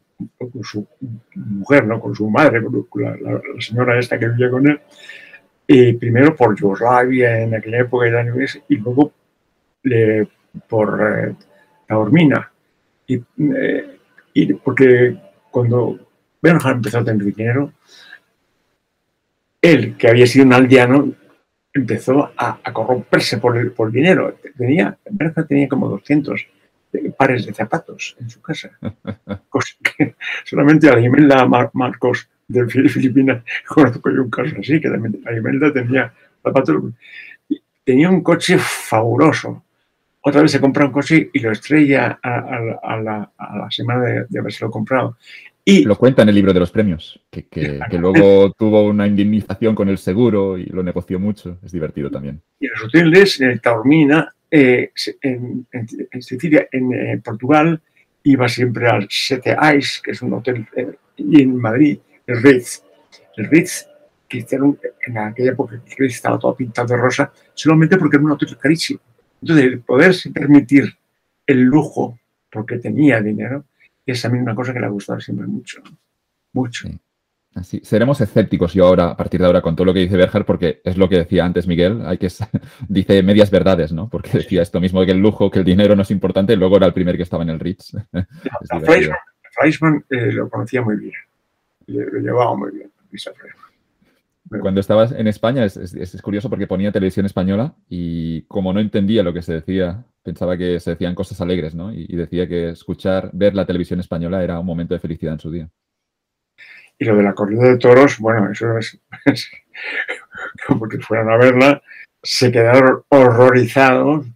mujer, ¿no? con su madre, con la, señora esta que vivía con él, y primero por Yugoslavia en aquella época y luego por eh, Taormina, eh, y, porque cuando Bernhard empezó a tener dinero, él, que había sido un aldeano, empezó a, corromperse por el, por dinero. Tenía, Bernhard tenía como 200 pares de zapatos en su casa. Cosa que solamente a la Imelda Marcos de Filipinas conozco yo un caso así, que también la Imelda tenía zapatos. Tenía un coche fabuloso otra vez se compra un coche y lo estrella a, la, semana de, de, haberse comprado. Y, lo cuenta en el libro de los premios, que, luego tuvo una indemnización con el seguro y lo negoció mucho. Es divertido también. Y en los hoteles, en Taormina, eh, en, Sicilia, en, eh, Portugal, iba siempre al Sete Ice, que es un hotel, eh, y en Madrid, el Ritz. El Ritz, que en aquella época el Ritz estaba todo pintado de rosa, solamente porque era un hotel carísimo entonces, poderse permitir el lujo porque tenía dinero es a mí una cosa que le ha gustado siempre mucho. Mucho. Así, seremos escépticos yo ahora, a partir de ahora, con todo lo que dice Berger, porque es lo que decía antes Miguel, hay que dice medias verdades, ¿no? Porque decía esto mismo de que el lujo, que el dinero no es importante, y luego era el primer que estaba en el Ritz. Fleischmann, eh, lo conocía muy bien, lo llevaba muy bien, cuando estabas en España es, curioso porque ponía televisión española y como no entendía lo que se decía, pensaba que se decían cosas alegres, ¿no? Y, decía que escuchar, ver la televisión española era un momento de felicidad en su día. Y lo de la corrida de toros, bueno, eso es, como que fueran a verla, se quedaron horrorizados,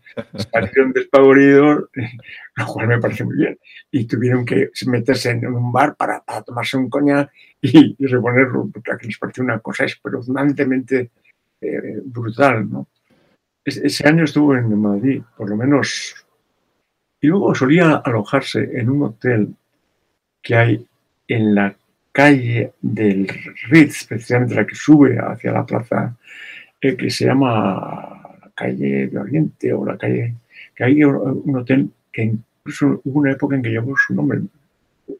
salieron despavoridos, lo cual me parece muy bien. Y tuvieron que meterse en un bar para, tomarse un coñac y, reponerlo, porque les pareció una cosa espeluznantemente eh, brutal. ¿no? ese año estuvo en Madrid, por lo menos. Y luego solía alojarse en un hotel que hay en la calle del Ritz, precisamente la que sube hacia la plaza, eh, que se llama la calle de Oriente o la calle, que hay un hotel que incluso hubo una época en que llevó su nombre,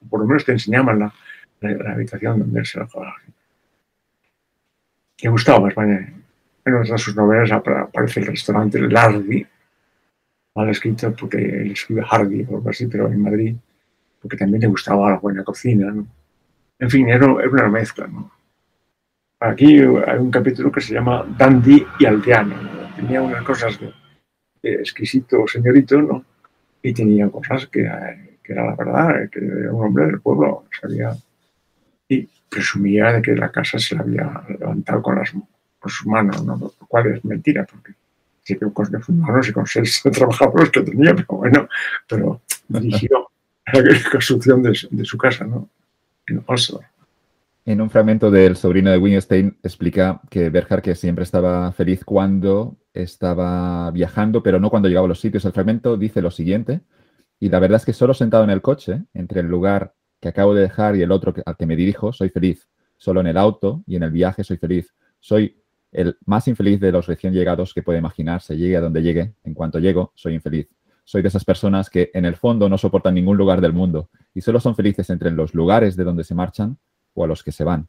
por lo menos te enseñaban la, la, habitación donde él se alojaba. le gustaba España. En otras sus novelas aparece el restaurante Lardi, mal escrito porque él escribe Hardy o algo así, pero en Madrid, porque también le gustaba la buena cocina. ¿no? En fin, era, una mezcla. ¿no? Aquí hay un capítulo que se llama Dandy y Aldeano. Tenía unas cosas de, exquisito señorito, ¿no? Y tenía cosas que, que, era la verdad, que era un hombre del pueblo, sabía. Y presumía de que la casa se la había levantado con, las, con sus manos, ¿no? lo cual es mentira, porque sí que con sus manos y con seis trabajadores que tenía, pero bueno, pero dirigió la construcción de, de su casa, ¿no? En Oslo. En un fragmento del sobrino de Wittgenstein explica que Berger que siempre estaba feliz cuando estaba viajando, pero no cuando llegaba a los sitios. El fragmento dice lo siguiente, y la verdad es que solo sentado en el coche, entre el lugar que acabo de dejar y el otro al que me dirijo, soy feliz. Solo en el auto y en el viaje soy feliz. Soy el más infeliz de los recién llegados que puede imaginarse. Llegue a donde llegue, en cuanto llego, soy infeliz. Soy de esas personas que en el fondo no soportan ningún lugar del mundo y solo son felices entre los lugares de donde se marchan o a los que se van.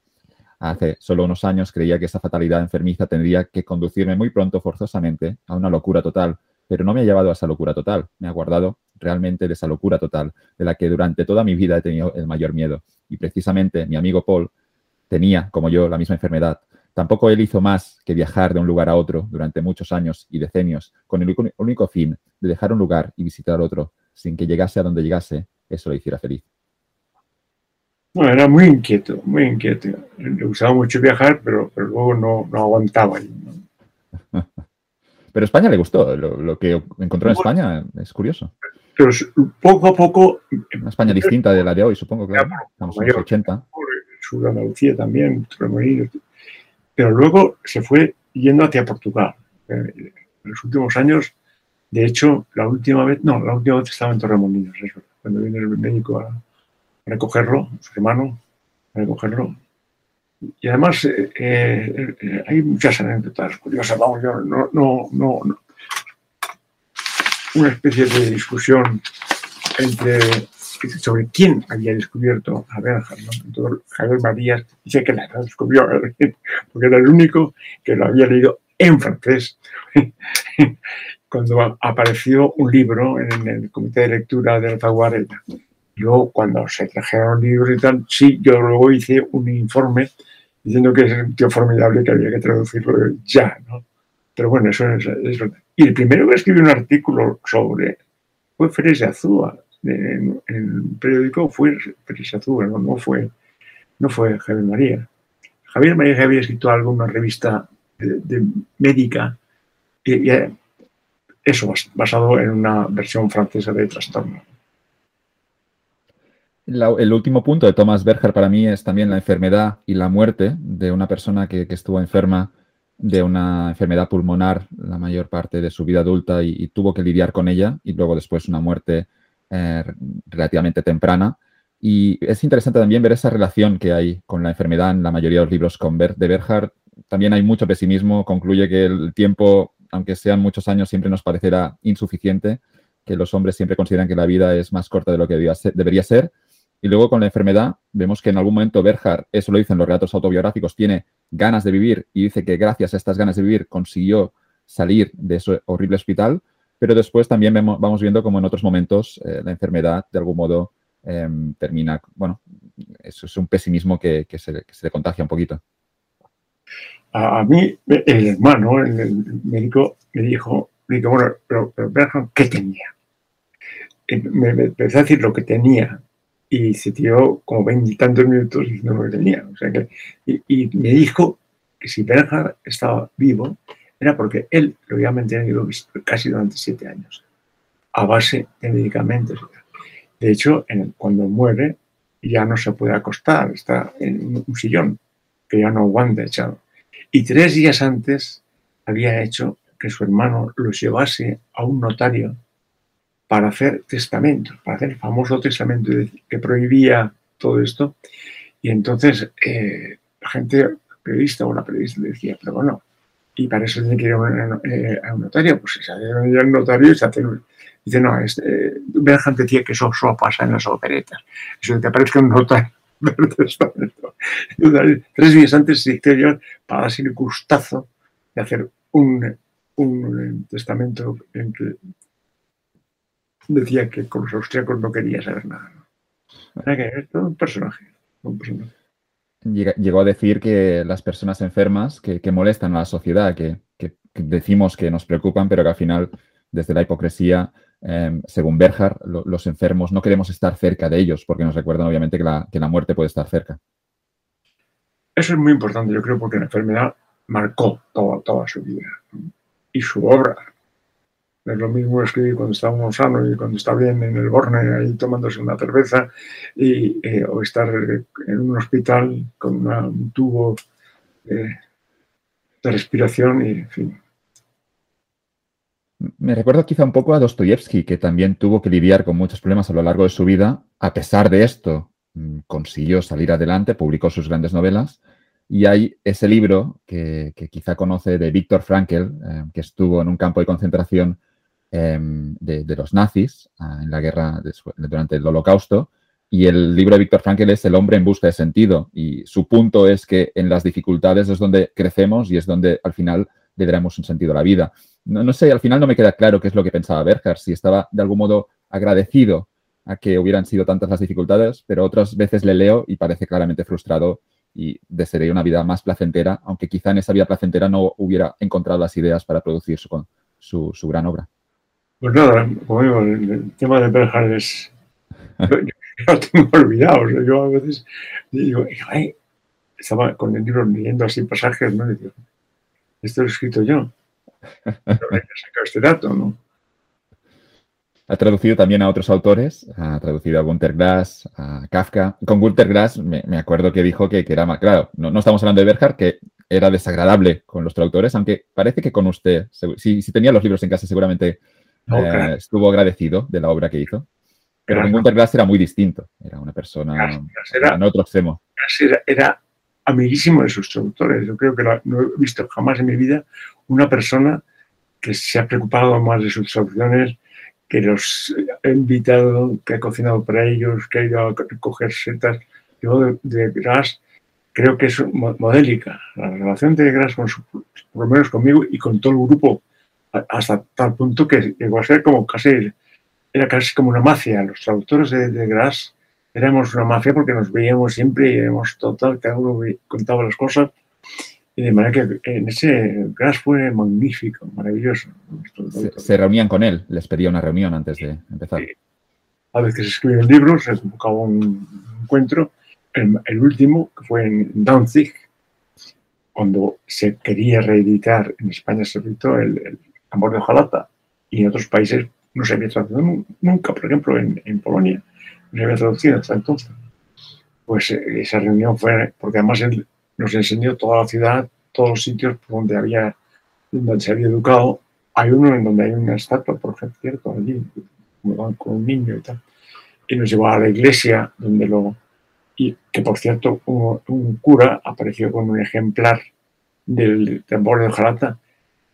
Hace solo unos años creía que esa fatalidad enfermiza tendría que conducirme muy pronto forzosamente a una locura total, pero no me ha llevado a esa locura total, me ha guardado realmente de esa locura total, de la que durante toda mi vida he tenido el mayor miedo. Y precisamente mi amigo Paul tenía, como yo, la misma enfermedad. Tampoco él hizo más que viajar de un lugar a otro durante muchos años y decenios, con el único fin de dejar un lugar y visitar otro, sin que llegase a donde llegase, eso lo hiciera feliz. Bueno, era muy inquieto, muy inquieto. Le gustaba mucho viajar, pero, pero luego no, no aguantaba. pero a España le gustó. Lo, que encontró en España es curioso. Pero poco a poco. Una España distinta de la de hoy, supongo, claro. Estamos en los 80. Sur de Andalucía también, Pero luego se fue yendo hacia Portugal. En los últimos años, de hecho, la última vez, no, la última vez estaba en Torremolinos, eso, cuando viene el médico a, recogerlo, su hermano, recogerlo. Y además eh, eh, hay muchas anécdotas curiosas, vamos, yo no, no, no, una especie de discusión sobre quién había descubierto a Benjamin. ¿no? Entonces, Javier Marías dice que la descubrió, porque era el único que lo había leído en francés. Cuando apareció un libro en el comité de lectura de Alfaguarela yo, cuando se trajeron libros y tal, sí, yo luego hice un informe diciendo que es un tío formidable que había que traducirlo ya, ¿no? Pero bueno, eso es. Y el primero que escribió un artículo sobre fue Férez de Azúa, en, el periódico fue Férez de Azúa, ¿no? fue, no fue Javier María. Javier María había escrito algo en una revista de, médica, y, y, eso basado en una versión francesa de Trastorno el último punto de Thomas Berger para mí es también la enfermedad y la muerte de una persona que, estuvo enferma de una enfermedad pulmonar la mayor parte de su vida adulta y, tuvo que lidiar con ella y luego después una muerte eh, relativamente temprana. Y es interesante también ver esa relación que hay con la enfermedad en la mayoría de los libros con de Berger. También hay mucho pesimismo, concluye que el tiempo, aunque sean muchos años, siempre nos parecerá insuficiente, que los hombres siempre consideran que la vida es más corta de lo que debería ser y luego con la enfermedad, vemos que en algún momento Berhard, eso lo dicen los relatos autobiográficos, tiene ganas de vivir y dice que gracias a estas ganas de vivir consiguió salir de ese horrible hospital, pero después también vamos viendo como en otros momentos eh, la enfermedad de algún modo em, termina, bueno, eso es un pesimismo que, se, le contagia un poquito. A, mí, el hermano, el, médico, me dijo, me dijo bueno, pero, pero ¿qué tenía? Me, me empezó a decir lo que tenía y se tiró como veintitantos minutos diciendo lo tenía. O sea que, y, me dijo que si Bernhard estaba vivo era porque él lo había mantenido casi durante siete años, a base de medicamentos. De hecho, cuando muere ya no se puede acostar, está en un sillón que ya no aguanta echado. Y tres días antes había hecho que su hermano lo llevase a un notario para hacer testamentos, para hacer el famoso testamento que prohibía todo esto. Y entonces eh, la gente, periodista o la periodista decía, pero bueno, y para eso tiene que ir a un, eh, notario, pues se hace un notario y se hace Dice, no, este, eh, gente decía que eso solo pasa en las operetas. Eso te aparece un notario testamento. Tres días antes se yo para darse el gustazo de hacer un, un testamento en que decía que con los austriacos no quería saber nada. Era que es todo un personaje, un personaje. Llegó a decir que las personas enfermas que, que molestan a la sociedad, que, que, decimos que nos preocupan, pero que al final, desde la hipocresía, em, según Berger, los enfermos no queremos estar cerca de ellos, porque nos recuerdan obviamente que la, que la muerte puede estar cerca. Eso es muy importante, yo creo, porque la enfermedad marcó toda, toda su vida y su obra. Es lo mismo escribir cuando está uno sano y cuando está bien en el Borne, ahí tomándose una cerveza, y, eh, o estar en un hospital con un tubo de respiración y, en fin. Me recuerda quizá un poco a Dostoyevsky, que también tuvo que lidiar con muchos problemas a lo largo de su vida. A pesar de esto, mm, consiguió salir adelante, publicó sus grandes novelas y hay ese libro que, quizá conoce de Víctor Frankl, eh, que estuvo en un campo de concentración em, de, los nazis ah, en la guerra durante el holocausto. Y el libro de Víctor Frankl es El hombre en busca de sentido. Y su punto es que en las dificultades es donde crecemos y es donde al final le daremos un sentido a la vida. No, no sé, al final no me queda claro qué es lo que pensaba Berger, si estaba de algún modo agradecido a que hubieran sido tantas las dificultades, pero otras veces le leo y parece claramente frustrado y desearía una vida más placentera, aunque quizá en esa vida placentera no hubiera encontrado las ideas para producir su, su, gran obra. Pues nada, como digo, el, tema de Berger es... Yo lo tengo olvidado. yo a veces digo, Ay, estaba con el libro leyendo así pasajes, ¿no? Y digo, esto lo he escrito yo. Pero he sacado este dato, ¿no? Ha traducido también a otros autores, ha traducido a Gunter Grass, a Kafka. Con Gunter Grass me, acuerdo que dijo que, era más, claro, no, estamos hablando de Berger, que era desagradable con los traductores, aunque parece que con usted, si, tenía los libros en casa seguramente eh, estuvo agradecido de la obra que hizo. Pero con Gunter Grass era muy distinto, era una persona en otro extremo. Era, era, amiguísimo de sus traductores. Yo creo que no he visto jamás en mi vida una persona que se ha preocupado más de sus traducciones que los ha invitado, que ha cocinado para ellos, que ha ido a recoger setas. Yo de, de creo que es modélica. La relación de Gras, con por lo menos conmigo y con todo el grupo, hasta tal punto que llegó a ser como casi, era casi como una mafia. Los traductores de, de Gras éramos una mafia porque nos veíamos siempre y éramos total, cada uno contaba las cosas y de manera que en ese Gras fue magnífico, maravilloso. Se, reunían con él, les pedía una reunión antes de empezar. A veces se escribían libros, se convocaba un encuentro. El, último, que fue en Danzig, cuando se quería reeditar, en España se editó el, Amor de Ojalata, y en otros países no se había traducido nunca, por ejemplo en, Polonia, no se había traducido hasta entonces. Pues eh, esa reunión fue, porque además él nos enseñó toda la ciudad, todos los sitios donde había, donde se había educado. Hay uno en donde hay una estatua, por ejemplo, cierto, allí, con un niño y tal. Y nos llevó a la iglesia, donde lo. Y que por cierto, un, cura apareció con un ejemplar del tambor de Jalata.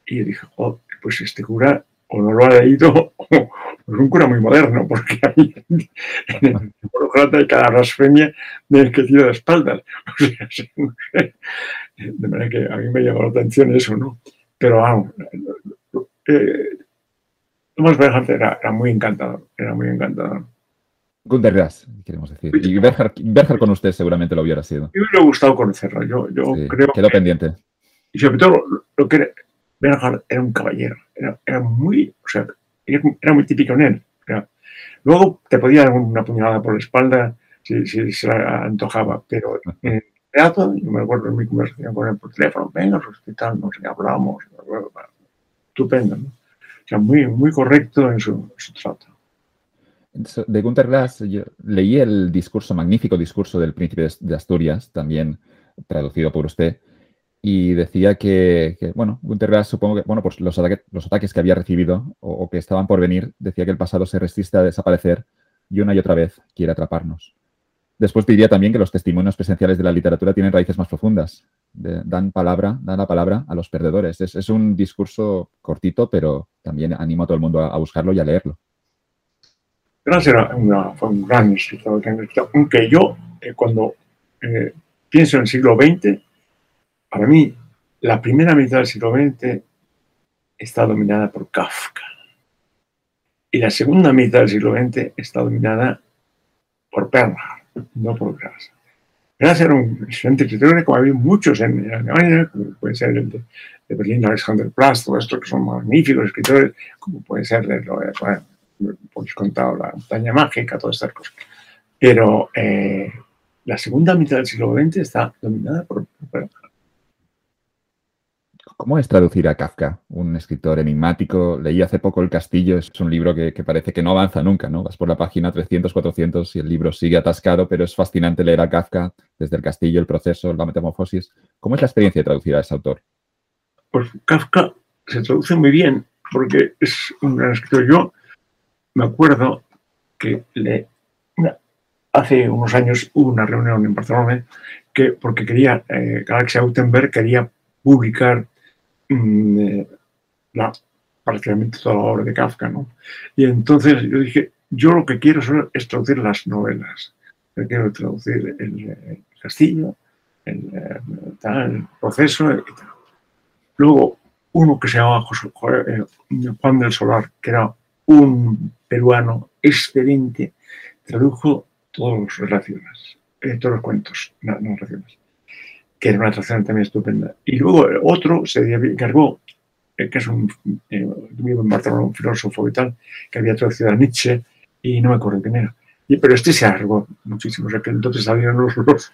Y dije, oh, pues este cura o no lo ha leído o es un cura muy moderno, porque hay en el Jalata hay cada blasfemia de que tira de espaldas. O sea, de manera que a mí me llamó la atención eso, ¿no? Pero vamos, eh, Thomas era, era, muy encantador, era muy encantador. Gunther Grass, queremos decir. Y Berger, con usted seguramente lo hubiera sido. Me hubiera gustado conocerlo, yo, yo creo Quedó pendiente. Y sobre todo lo, que era, era un caballero, era, era, muy, o sea, era muy típico en él. luego te podía dar una puñalada por la espalda si, si se la antojaba, pero teatro, yo me acuerdo de mi conversación con él por teléfono, venga al hospital, no sé, hablamos, estupendo, ¿no? O sea, muy, muy correcto en su, trato. De Gunter Grass, yo leí el discurso, magnífico discurso del príncipe de Asturias, también traducido por usted, y decía que, bueno, Gunter Grass, supongo que, bueno, pues los, los ataques que había recibido o, que estaban por venir, decía que el pasado se resiste a desaparecer y una y otra vez quiere atraparnos. Después diría también que los testimonios presenciales de la literatura tienen raíces más profundas. dan palabra, dan la palabra a los perdedores. Es, un discurso cortito, pero también animo a todo el mundo a, buscarlo y a leerlo. Gracias, fue un gran escritor, aunque yo eh, cuando eh, pienso en el siglo XX, para mí la primera mitad del siglo XX está dominada por Kafka. Y la segunda mitad del siglo XX está dominada por Perra, no por Grass. Grass era un excelente escritor, como había muchos en, Alemania, como puede ser el de, Berlín, Alexander Platz, todos estos que son magníficos escritores, como puede ser, el, bueno, podéis contar la montaña mágica, todas estas cosas. Pero eh, la segunda mitad del siglo XX está dominada por, por ¿Cómo es traducir a Kafka, un escritor enigmático? Leí hace poco El Castillo, es un libro que, parece que no avanza nunca, ¿no? Vas por la página 300, 400 y el libro sigue atascado, pero es fascinante leer a Kafka desde El Castillo, el proceso, la metamorfosis. ¿Cómo es la experiencia de traducir a ese autor? Pues Kafka se traduce muy bien porque es un gran escritor. Yo me acuerdo que le, hace unos años hubo una reunión en Barcelona que porque quería, eh, Galaxia Gutenberg quería publicar Mm, eh, la, prácticamente toda la obra de Kafka, ¿no? Y entonces yo dije, yo lo que quiero es traducir las novelas. Yo quiero traducir el, castillo, el, el, proceso. Luego, uno que se llamaba eh, Juan del Solar, que era un peruano excelente, tradujo todos los relaciones, eh, todos los cuentos, no, narraciones que era una atracción también estupenda. Y luego otro se encargó, eh, que es un, eh, en Barcelona, un filósofo y tal, que había traducido a Nietzsche y no me acuerdo quién era. Y, pero este se alargó muchísimo, o sea que entonces salieron los, los,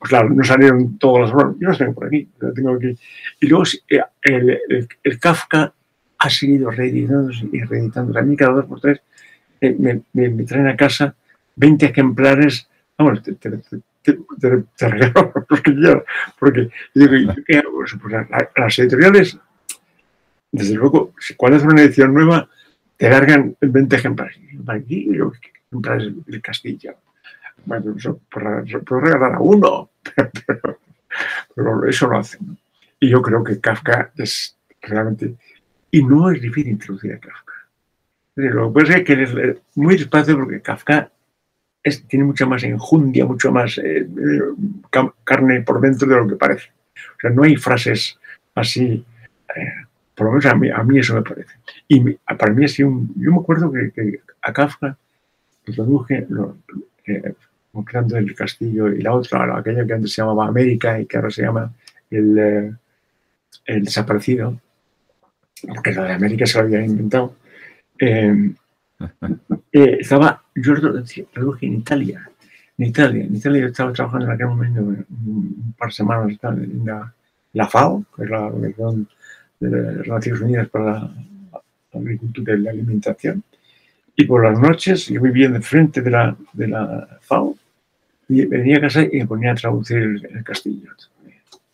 claro, no salieron todas las obras, yo las tengo por aquí, las tengo aquí. Y luego eh, el, el, Kafka ha seguido reeditándose y reeditándose. A mí cada dos por tres me, me, traen a casa 20 ejemplares, vamos, te, regalo los que. Porque digo, las editoriales, desde luego, cuando hacen una edición nueva, te largan 20 ejemplares. Aquí, ejemplares del Castilla. Bueno, eso, puedo regalar a uno, pero, eso lo hacen. Y yo creo que Kafka es realmente. Y no es difícil introducir a Kafka. Lo que pasa es que es muy despacio porque Kafka tiene mucha más enjundia, mucho más eh, eh, carne por dentro de lo que parece. O sea, no hay frases así, eh, por lo menos a mí, a mí, eso me parece. Y para mí así un, yo me acuerdo que, a Kafka lo traduje lo, creando el castillo y la otra, aquella que antes se llamaba América y que ahora se llama el, el desaparecido, porque la de América se lo había inventado. Eh, estaba, yo traduje en Italia, en Italia, en Italia yo estaba trabajando en aquel momento un par de semanas en la, la FAO, que es la Organización de las Naciones Unidas para la, Agricultura y la Alimentación, y por las noches yo vivía de frente de la, de la FAO y venía a casa y me ponía a traducir el, castillo.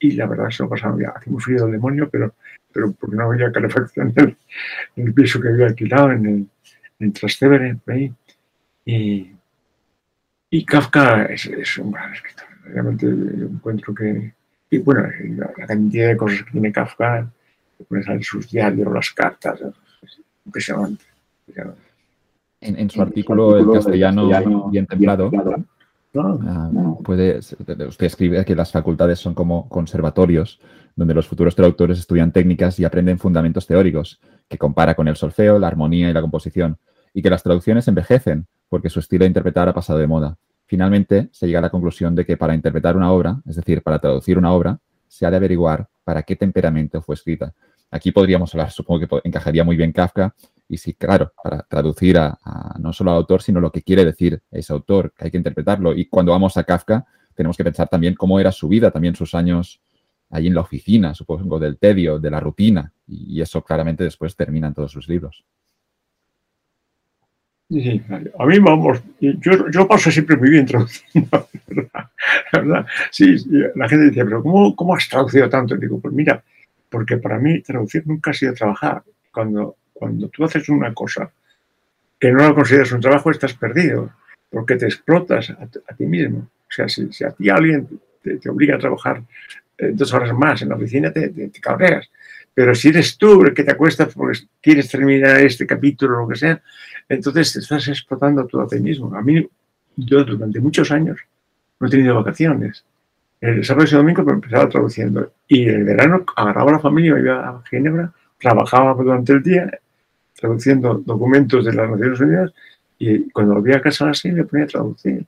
Y la verdad se lo pasaba bien. Hacía un frío del demonio, pero, pero porque no había calefacción en el piso que había alquilado, en el, en Trastevere, ahí. Y, y Kafka es, un gran escritor. Realmente yo encuentro que. Y bueno, la, cantidad de cosas que tiene Kafka, que pones en sus diarios, las cartas, es impresionante. En, su artículo, El castellano, bien templado, ah, puede, usted escribe que las facultades son como conservatorios donde los futuros traductores estudian técnicas y aprenden fundamentos teóricos, que compara con el solfeo, la armonía y la composición y que las traducciones envejecen porque su estilo de interpretar ha pasado de moda. Finalmente, se llega a la conclusión de que para interpretar una obra, es decir, para traducir una obra, se ha de averiguar para qué temperamento fue escrita. Aquí podríamos hablar, supongo que encajaría muy bien Kafka, y sí, claro, para traducir a, no solo al autor, sino lo que quiere decir ese autor, que hay que interpretarlo. Y cuando vamos a Kafka, tenemos que pensar también cómo era su vida, también sus años allí en la oficina, supongo, del tedio, de la rutina, y eso claramente después termina en todos sus libros. Sí, a mí vamos, yo, yo paso siempre muy bien traduciendo, ¿verdad? Sí, la gente dice, pero ¿cómo, ¿cómo has traducido tanto? Y digo, pues mira, porque para mí traducir nunca ha sido trabajar. Cuando, cuando tú haces una cosa que no la consideras un trabajo, estás perdido, porque te explotas a, ti mismo. O sea, si, si a ti alguien te, obliga a trabajar eh, dos horas más en la oficina, te, te, te cabreas. Pero si eres tú el que te acuestas porque quieres terminar este capítulo o lo que sea, entonces te estás explotando a ti mismo. A mí, yo durante muchos años no he tenido vacaciones. El sábado y domingo me empezaba traduciendo. Y el verano agarraba a la familia, iba a Ginebra, trabajaba durante el día traduciendo documentos de las Naciones Unidas y cuando volvía a casa así me ponía a traducir.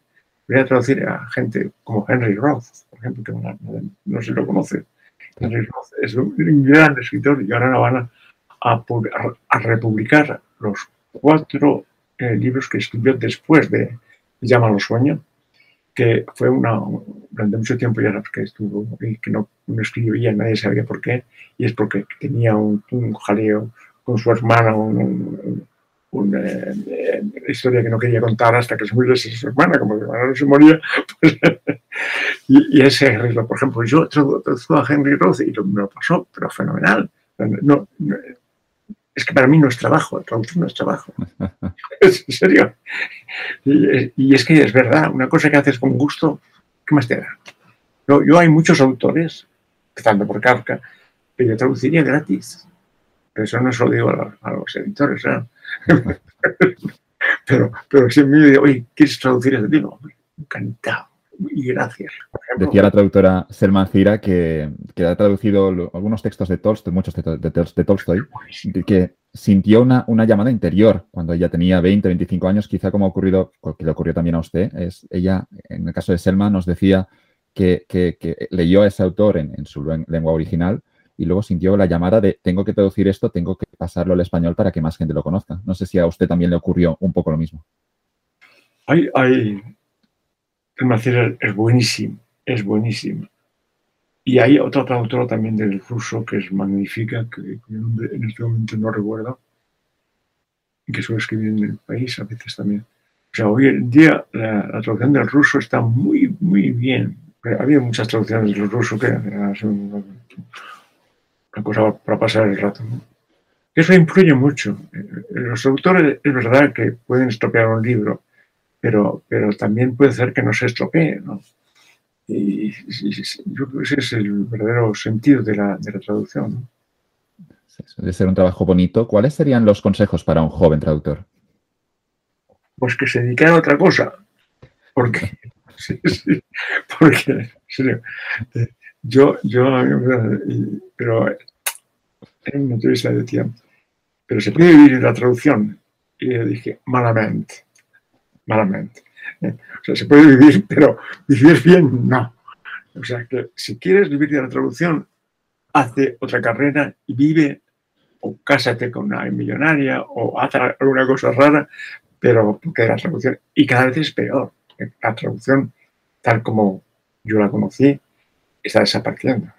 Ponía a traducir a gente como Henry Roth, por ejemplo, que no, sé si lo conoce. Es un gran escritor y ahora van a, a, republicar los cuatro eh, libros que escribió después de Llama los sueños, que fue una, durante mucho tiempo ya que estuvo y que no, no escribía, nadie sabía por qué, y es porque tenía un, un jaleo con su hermana, una eh, historia que no quería contar hasta que se muriese su hermana, como su hermana no se moría. Pues, y, ese Henry Roth, por ejemplo, yo traduzco a Henry Roth y me lo pasó, pero fenomenal. No, es que para mí no es trabajo, traducir no es trabajo. es en serio. Y, es que es verdad, una cosa que haces con gusto, ¿qué más te da? Yo, yo hay muchos autores, empezando por Kafka, que yo traduciría gratis. Eso no se lo digo a, los editores, pero, pero si me digo, oye, ¿quieres traducir este libro? Encantado. Y gracias. Decía la traductora Selma Cira que, que ha traducido algunos textos de Tolstoy, muchos de, de, Tolstoy, que sintió una, una, llamada interior cuando ella tenía 20, 25 años, quizá como ha ocurrido, que le ocurrió también a usted. Es, ella, en el caso de Selma, nos decía que, que, leyó a ese autor en, en su lengua original y luego sintió la llamada de tengo que traducir esto, tengo que pasarlo al español para que más gente lo conozca. No sé si a usted también le ocurrió un poco lo mismo. Hay, hay, el es buenísimo, es buenísimo. Y hay otra traductora también del ruso que es magnífica, que en este momento no recuerdo, que suele escribir en el país a veces también. O sea, hoy en día la, traducción del ruso está muy, muy bien. Había muchas traducciones del ruso que una cosa para pasar el rato. Eso influye mucho. Los autores es verdad que pueden estropear un libro, pero, pero también puede ser que no se estropee. ¿no? Y, yo creo que ese es el verdadero sentido de la, de la traducción. ¿no? Debe ser un trabajo bonito. ¿Cuáles serían los consejos para un joven traductor? Pues que se dedicara a otra cosa. Porque, sí, sí, porque, yo, yo, pero en una entrevista decía, pero se puede vivir la traducción. Y yo dije, malamente, malamente. O sea, se puede vivir, pero vivir bien, no. O sea, que si quieres vivir de la traducción, hace otra carrera y vive, o cásate con una millonaria, o haz alguna cosa rara, pero porque la traducción, y cada vez es peor. La traducción, tal como yo la conocí, está desapareciendo.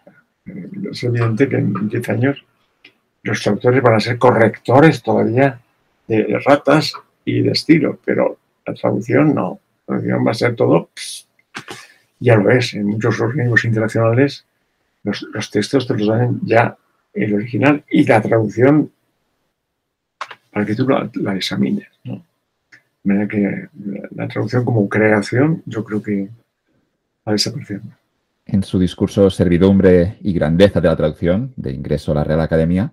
Es evidente que en 10 años los traductores van a ser correctores todavía de ratas y de estilo, pero la traducción no. La traducción va a ser todo, ya lo es, en muchos organismos internacionales los, textos te los dan ya el original y la traducción para que tú la, examines. ¿no? De manera que la traducción como creación yo creo que va desapareciendo en su discurso Servidumbre y Grandeza de la Traducción, de ingreso a la Real Academia,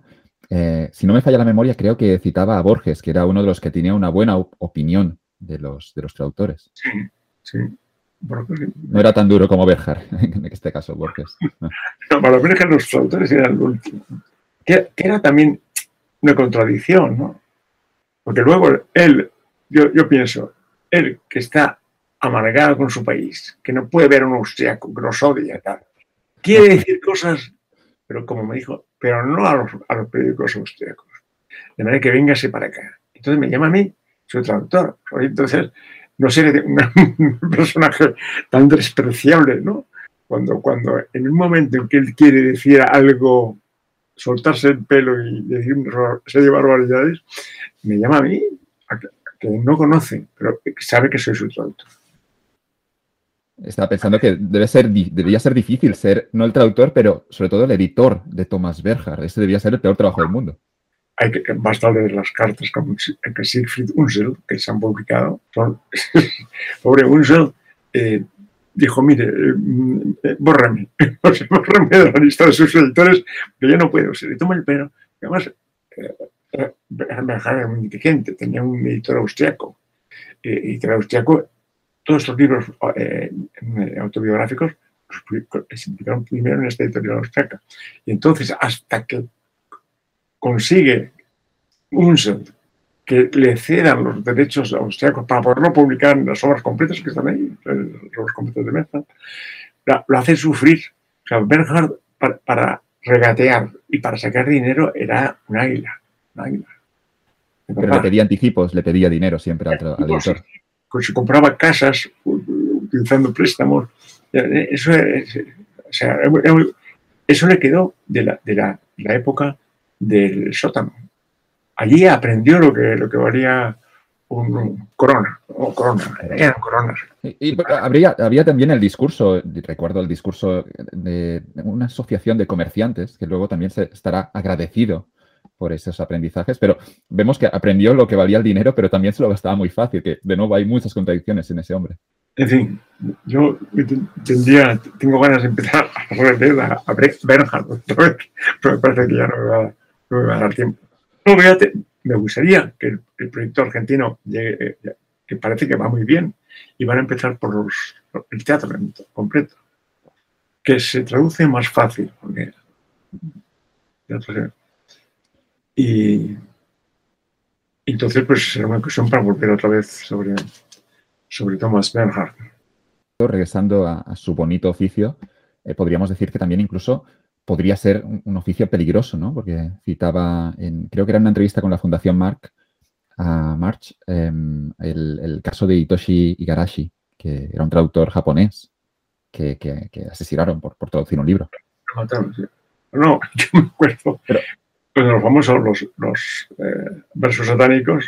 eh, si no me falla la memoria, creo que citaba a Borges, que era uno de los que tenía una buena opinión de los, de los traductores. Sí, sí. No era tan duro como Berger, en este caso, Borges. No, para Berger los traductores eran el último. Que, era también una contradicción, ¿no? Porque luego él, yo, yo pienso, él que está amargado con su país, que no puede ver a un austriaco, que los odia, tal. Quiere decir cosas, pero como me dijo, pero no a los, a los periódicos austriacos. De manera que véngase para acá. Entonces me llama a mí, soy traductor. Entonces, no seré un personaje tan despreciable, ¿no? Cuando, cuando en un momento en que él quiere decir algo, soltarse el pelo y decir serie barbaridades, me llama a mí, que no conoce, pero sabe que soy su traductor. Estaba pensando que debe ser, debería ser difícil ser, no el traductor, pero sobre todo el editor de Thomas Berger. Ese debía ser el peor trabajo del mundo. Hay que, basta leer las cartas que Siegfried Unsel, que se han publicado. pobre Unsel eh, dijo, mire, eh, bórrame, bórrame de la lista de sus editores, que yo no puedo. Se le toma el pelo. además, eh, Berger era muy inteligente, tenía un editor austriaco. que el austriaco todos estos libros eh, autobiográficos se implicaron primero en esta editorial austriaca. Y entonces, hasta que consigue Unseld que le cedan los derechos austriacos para poderlo publicar en las obras completas que están ahí, los obras completas de Meza, lo hace sufrir. O sea, Bernhard, para, regatear y para sacar dinero, era un águila. Un águila. Pero le pedía anticipos, le pedía dinero siempre al, al editor. Se compraba casas utilizando préstamos. Eso, o sea, eso le quedó de la, de la, la época del sótano. Allí aprendió lo que, lo que valía un corona, o corona, eran coronas. Y, habría, había también el discurso, recuerdo el discurso de una asociación de comerciantes que luego también se estará agradecido por esos aprendizajes, pero vemos que aprendió lo que valía el dinero, pero también se lo gastaba muy fácil, que de nuevo hay muchas contradicciones en ese hombre. En fin, yo tendría, tengo ganas de empezar a releer a, a Bernhard, pero me parece que ya no me va, no me va a dar tiempo. No, fíjate, me gustaría que el, proyecto argentino llegue, eh, que parece que va muy bien, y van a empezar por los, el teatro completo, que se traduce más fácil, porque y entonces pues será una cuestión para volver otra vez sobre, sobre Thomas Bernhard. Regresando a, su bonito oficio, eh, podríamos decir que también incluso podría ser un, oficio peligroso, ¿no? Porque citaba, en, creo que era una entrevista con la Fundación Mark, a March, em, el, caso de Hitoshi Igarashi, que era un traductor japonés que, asesinaron por, traducir un libro. No, yo me acuerdo. Pero, pues los famosos, los, los eh, versos satánicos.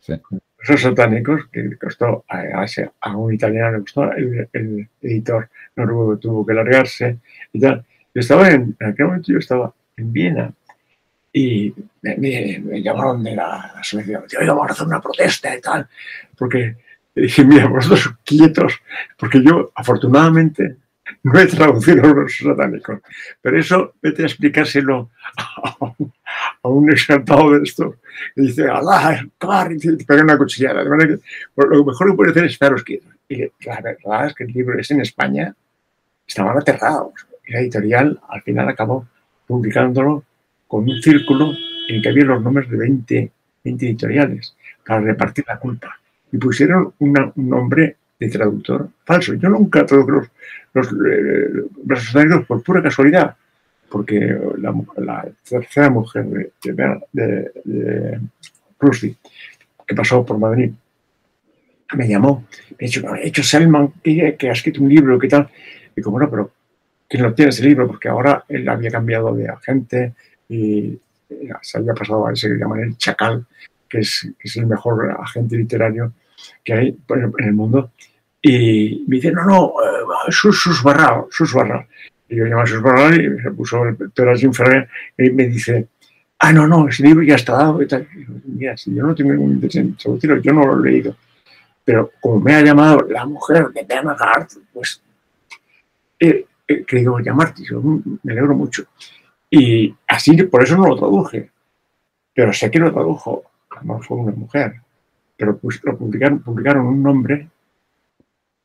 Sí. Versos satánicos que costó a, a, un italiano, le costó, el, el editor noruego tuvo que largarse y tal. Yo estaba en, en aquel momento yo estaba en Viena y me, llamaron de la asociación, oiga, vamos a hacer una protesta y tal, porque dije, mira, vosotros quietos, porque yo afortunadamente no he traducido los satánicos, pero eso vete a explicárselo a un, exaltado de esto, que dice, Alá, y te pega una cuchillada. Pues, lo mejor que puede hacer es estaros quietos. Y la verdad es que el libro es en España, estaban aterrados la editorial al final acabó publicándolo con un círculo en que había los nombres de 20, 20 editoriales para repartir la culpa. Y pusieron un nombre de traductor falso. Yo nunca traduje los, los eh, por pura casualidad, porque la, tercera mujer de, de, de, que pasó por Madrid, me llamó, me dicho, he hecho Selman, que, que ha escrito un libro, ¿qué tal? Y como no, pero quién lo tiene ese libro, porque ahora él había cambiado de agente y se había pasado a ese que llaman el Chacal, que es, es el mejor agente literario que hay en el mundo. Y me dice, no, no, uh, sus, sus barral, sus barral. Y yo llamo a sus barral y se puso el Pedro Jim Ferrer y me dice, ah, no, no, ese libro ya está dado. Y tal. Y yo, Mira, si yo no tengo ningún interés en traducirlo, yo no lo he leído. Pero como me ha llamado la mujer de Bernard, pues eh, que digo, llamarte, yo me alegro mucho. Y así, por eso no lo traduje. Pero sé que lo tradujo, además fue una mujer. Pero pues, lo publicaron, publicaron un nombre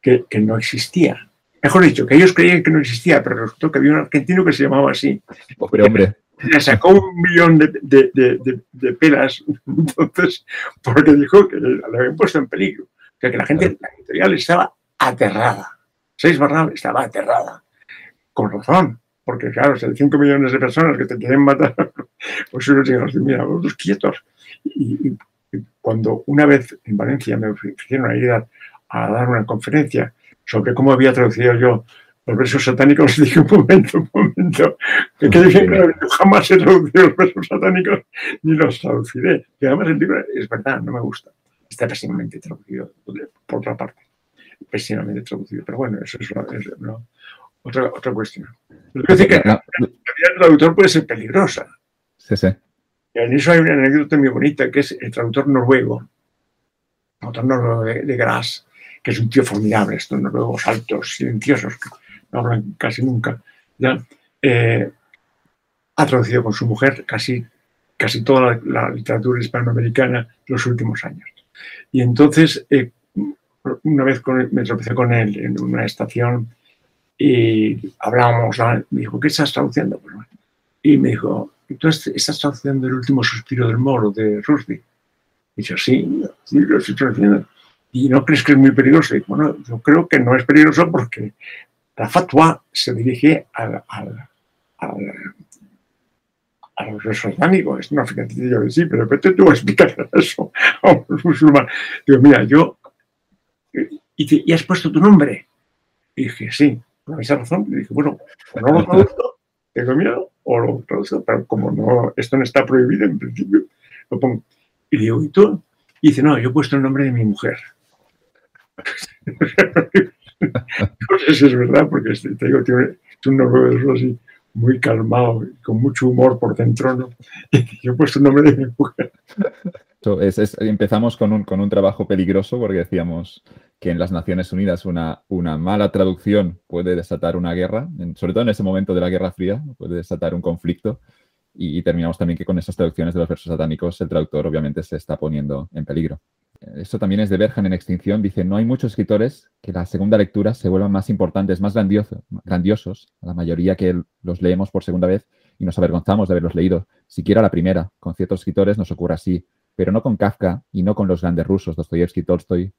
que, que, no existía. Mejor dicho, que ellos creían que no existía, pero resultó que había un argentino que se llamaba así. Pobre hombre. Le sacó un millón de, de, de, de, pelas, entonces, porque dijo que lo habían puesto en peligro. O sea, que la gente, la editorial estaba aterrada. Seis Barnal estaba aterrada con razón, porque claro, si hay 5 millones de personas que te quieren matar, pues uno dice, mira, vosotros quietos. Y, cuando una vez en Valencia me ofrecieron ir a, dar una conferencia sobre cómo había traducido yo los versos satánicos, dije, un momento, un momento, que quede bien claro, yo jamás he traducido los versos satánicos ni los traduciré. Y además el libro es verdad, no me gusta. Está pésimamente traducido, por otra parte. Pésimamente traducido. Pero bueno, eso es, otra, otra cuestión. que la, vida del traductor puede ser peligrosa. Sí, sí. Y en eso hay una anécdota muy bonita, que es el traductor noruego, el traductor noruego de, de Gras, que es un tío formidable, estos noruegos altos, silenciosos, que no hablan casi nunca, ¿ya? Eh, ha traducido con su mujer casi, casi toda la, literatura hispanoamericana de los últimos años. Y entonces, eh, una vez con, me tropecé con él en una estación y hablábamos, me dijo, ¿qué estás traduciendo? Y me dijo, ¿tú estás traduciendo el último suspiro del moro de Rushdie? Y yo, sí, sí, lo estoy traduciendo. ¿Y no crees que es muy peligroso? Y bueno, yo creo que no es peligroso porque la fatwa se dirige al, al, al, a los es una fíjate, yo sí, pero vete tú a explicar eso a un musulmán. Digo, mira, yo, y, has puesto tu nombre. Y dije, sí, por esa razón. Y dije, bueno, no lo traduzco, tengo miedo, o lo traduzco, pero como no, esto no está prohibido en principio, lo pongo. Y digo, ¿y tú? Y dice, no, yo he puesto el nombre de mi mujer. no sé si es verdad, porque te digo, tiene un nombre de eso así muy calmado con mucho humor por dentro, ¿no? yo he puesto el nombre de mi mujer. empezamos con un, con un trabajo peligroso porque decíamos que en las Naciones Unidas una, una mala traducción puede desatar una guerra, sobre todo en ese momento de la Guerra Fría, puede desatar un conflicto. Y, y terminamos también que con esas traducciones de los versos satánicos el traductor obviamente se está poniendo en peligro esto también es de Berjan en Extinción, dice, no hay muchos escritores que la segunda lectura se vuelvan más importantes, más grandiosos, a la mayoría que los leemos por segunda vez y nos avergonzamos de haberlos leído, siquiera la primera. Con ciertos escritores nos ocurre así, pero no con Kafka y no con los grandes rusos, Dostoyevsky, Tolstoy,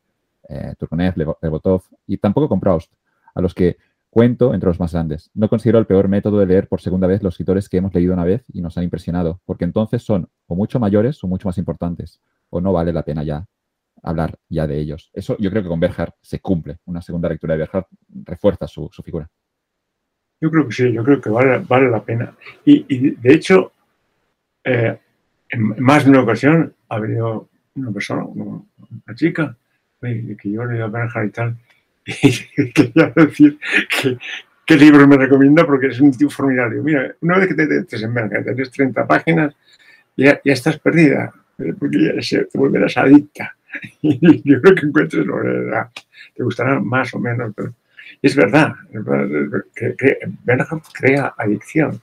eh, Turgenev, Lebotov y tampoco con Proust, a los que cuento entre los más grandes. No considero el peor método de leer por segunda vez los escritores que hemos leído una vez y nos han impresionado, porque entonces son o mucho mayores o mucho más importantes, o no vale la pena ya hablar ya de ellos. Eso yo creo que con Berhard se cumple. Una segunda lectura de Berhard refuerza su, figura. Yo creo que sí, yo creo que vale, vale la pena. Y, de hecho, eh, en más de una ocasión ha venido una persona, una, chica, que yo le a Berhard y tal, y quería decir que, qué libro me recomienda porque es un tipo formidable. Mira, una vez que te metes en Berhard, tienes 30 páginas, ya, ya estás perdida, porque ya te volverás adicta. yo creo que encuentres lo que te gustará más o menos, pero es verdad, que, crea adicción.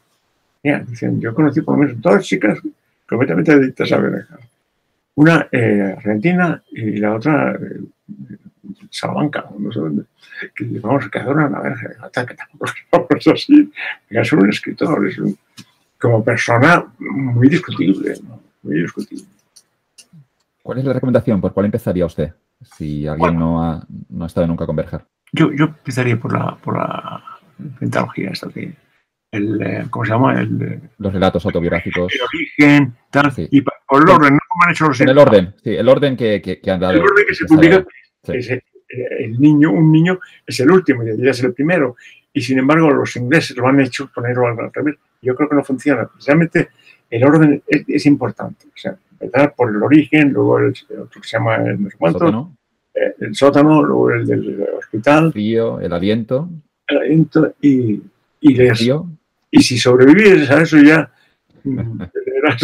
yo conocí por lo menos dos chicas completamente adictas a Berja. Una eh, argentina y la otra eh, Salamanca, no sé dónde, que vamos, que adoran a Berja. Que tampoco es así, es un escritor, es como persona muy discutible, muy discutible. ¿Cuál es la recomendación? ¿Por cuál empezaría usted? Si alguien no, ha, no ha estado nunca con Berger. Yo, yo empezaría por la, por la pentalogía, esta de, el, eh, ¿cómo se llama? El, los relatos autobiográficos. El origen, tal, y por el orden, no como han hecho los En el orden, sí, el orden que, que, han dado. El orden que se publica, es, eh, el niño, un niño es el último y debería es el primero. Y sin embargo, los ingleses lo han hecho ponerlo al revés. Yo creo que no funciona. Precisamente el orden es, es importante. O sea, por el origen, luego el, otro que se llama el, ¿Sótano? Eh, el sótano, luego el del hospital. El frío, el aliento. El aliento y, y, y si sobrevives a eso ya, mm,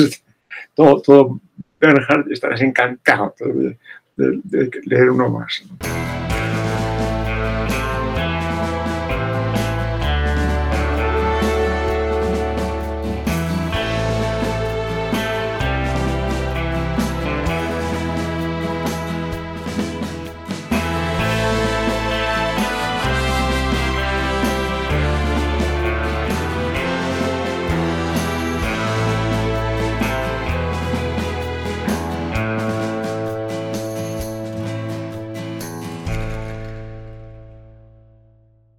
todo, todo Bernhard estarás encantado de, de leer uno más.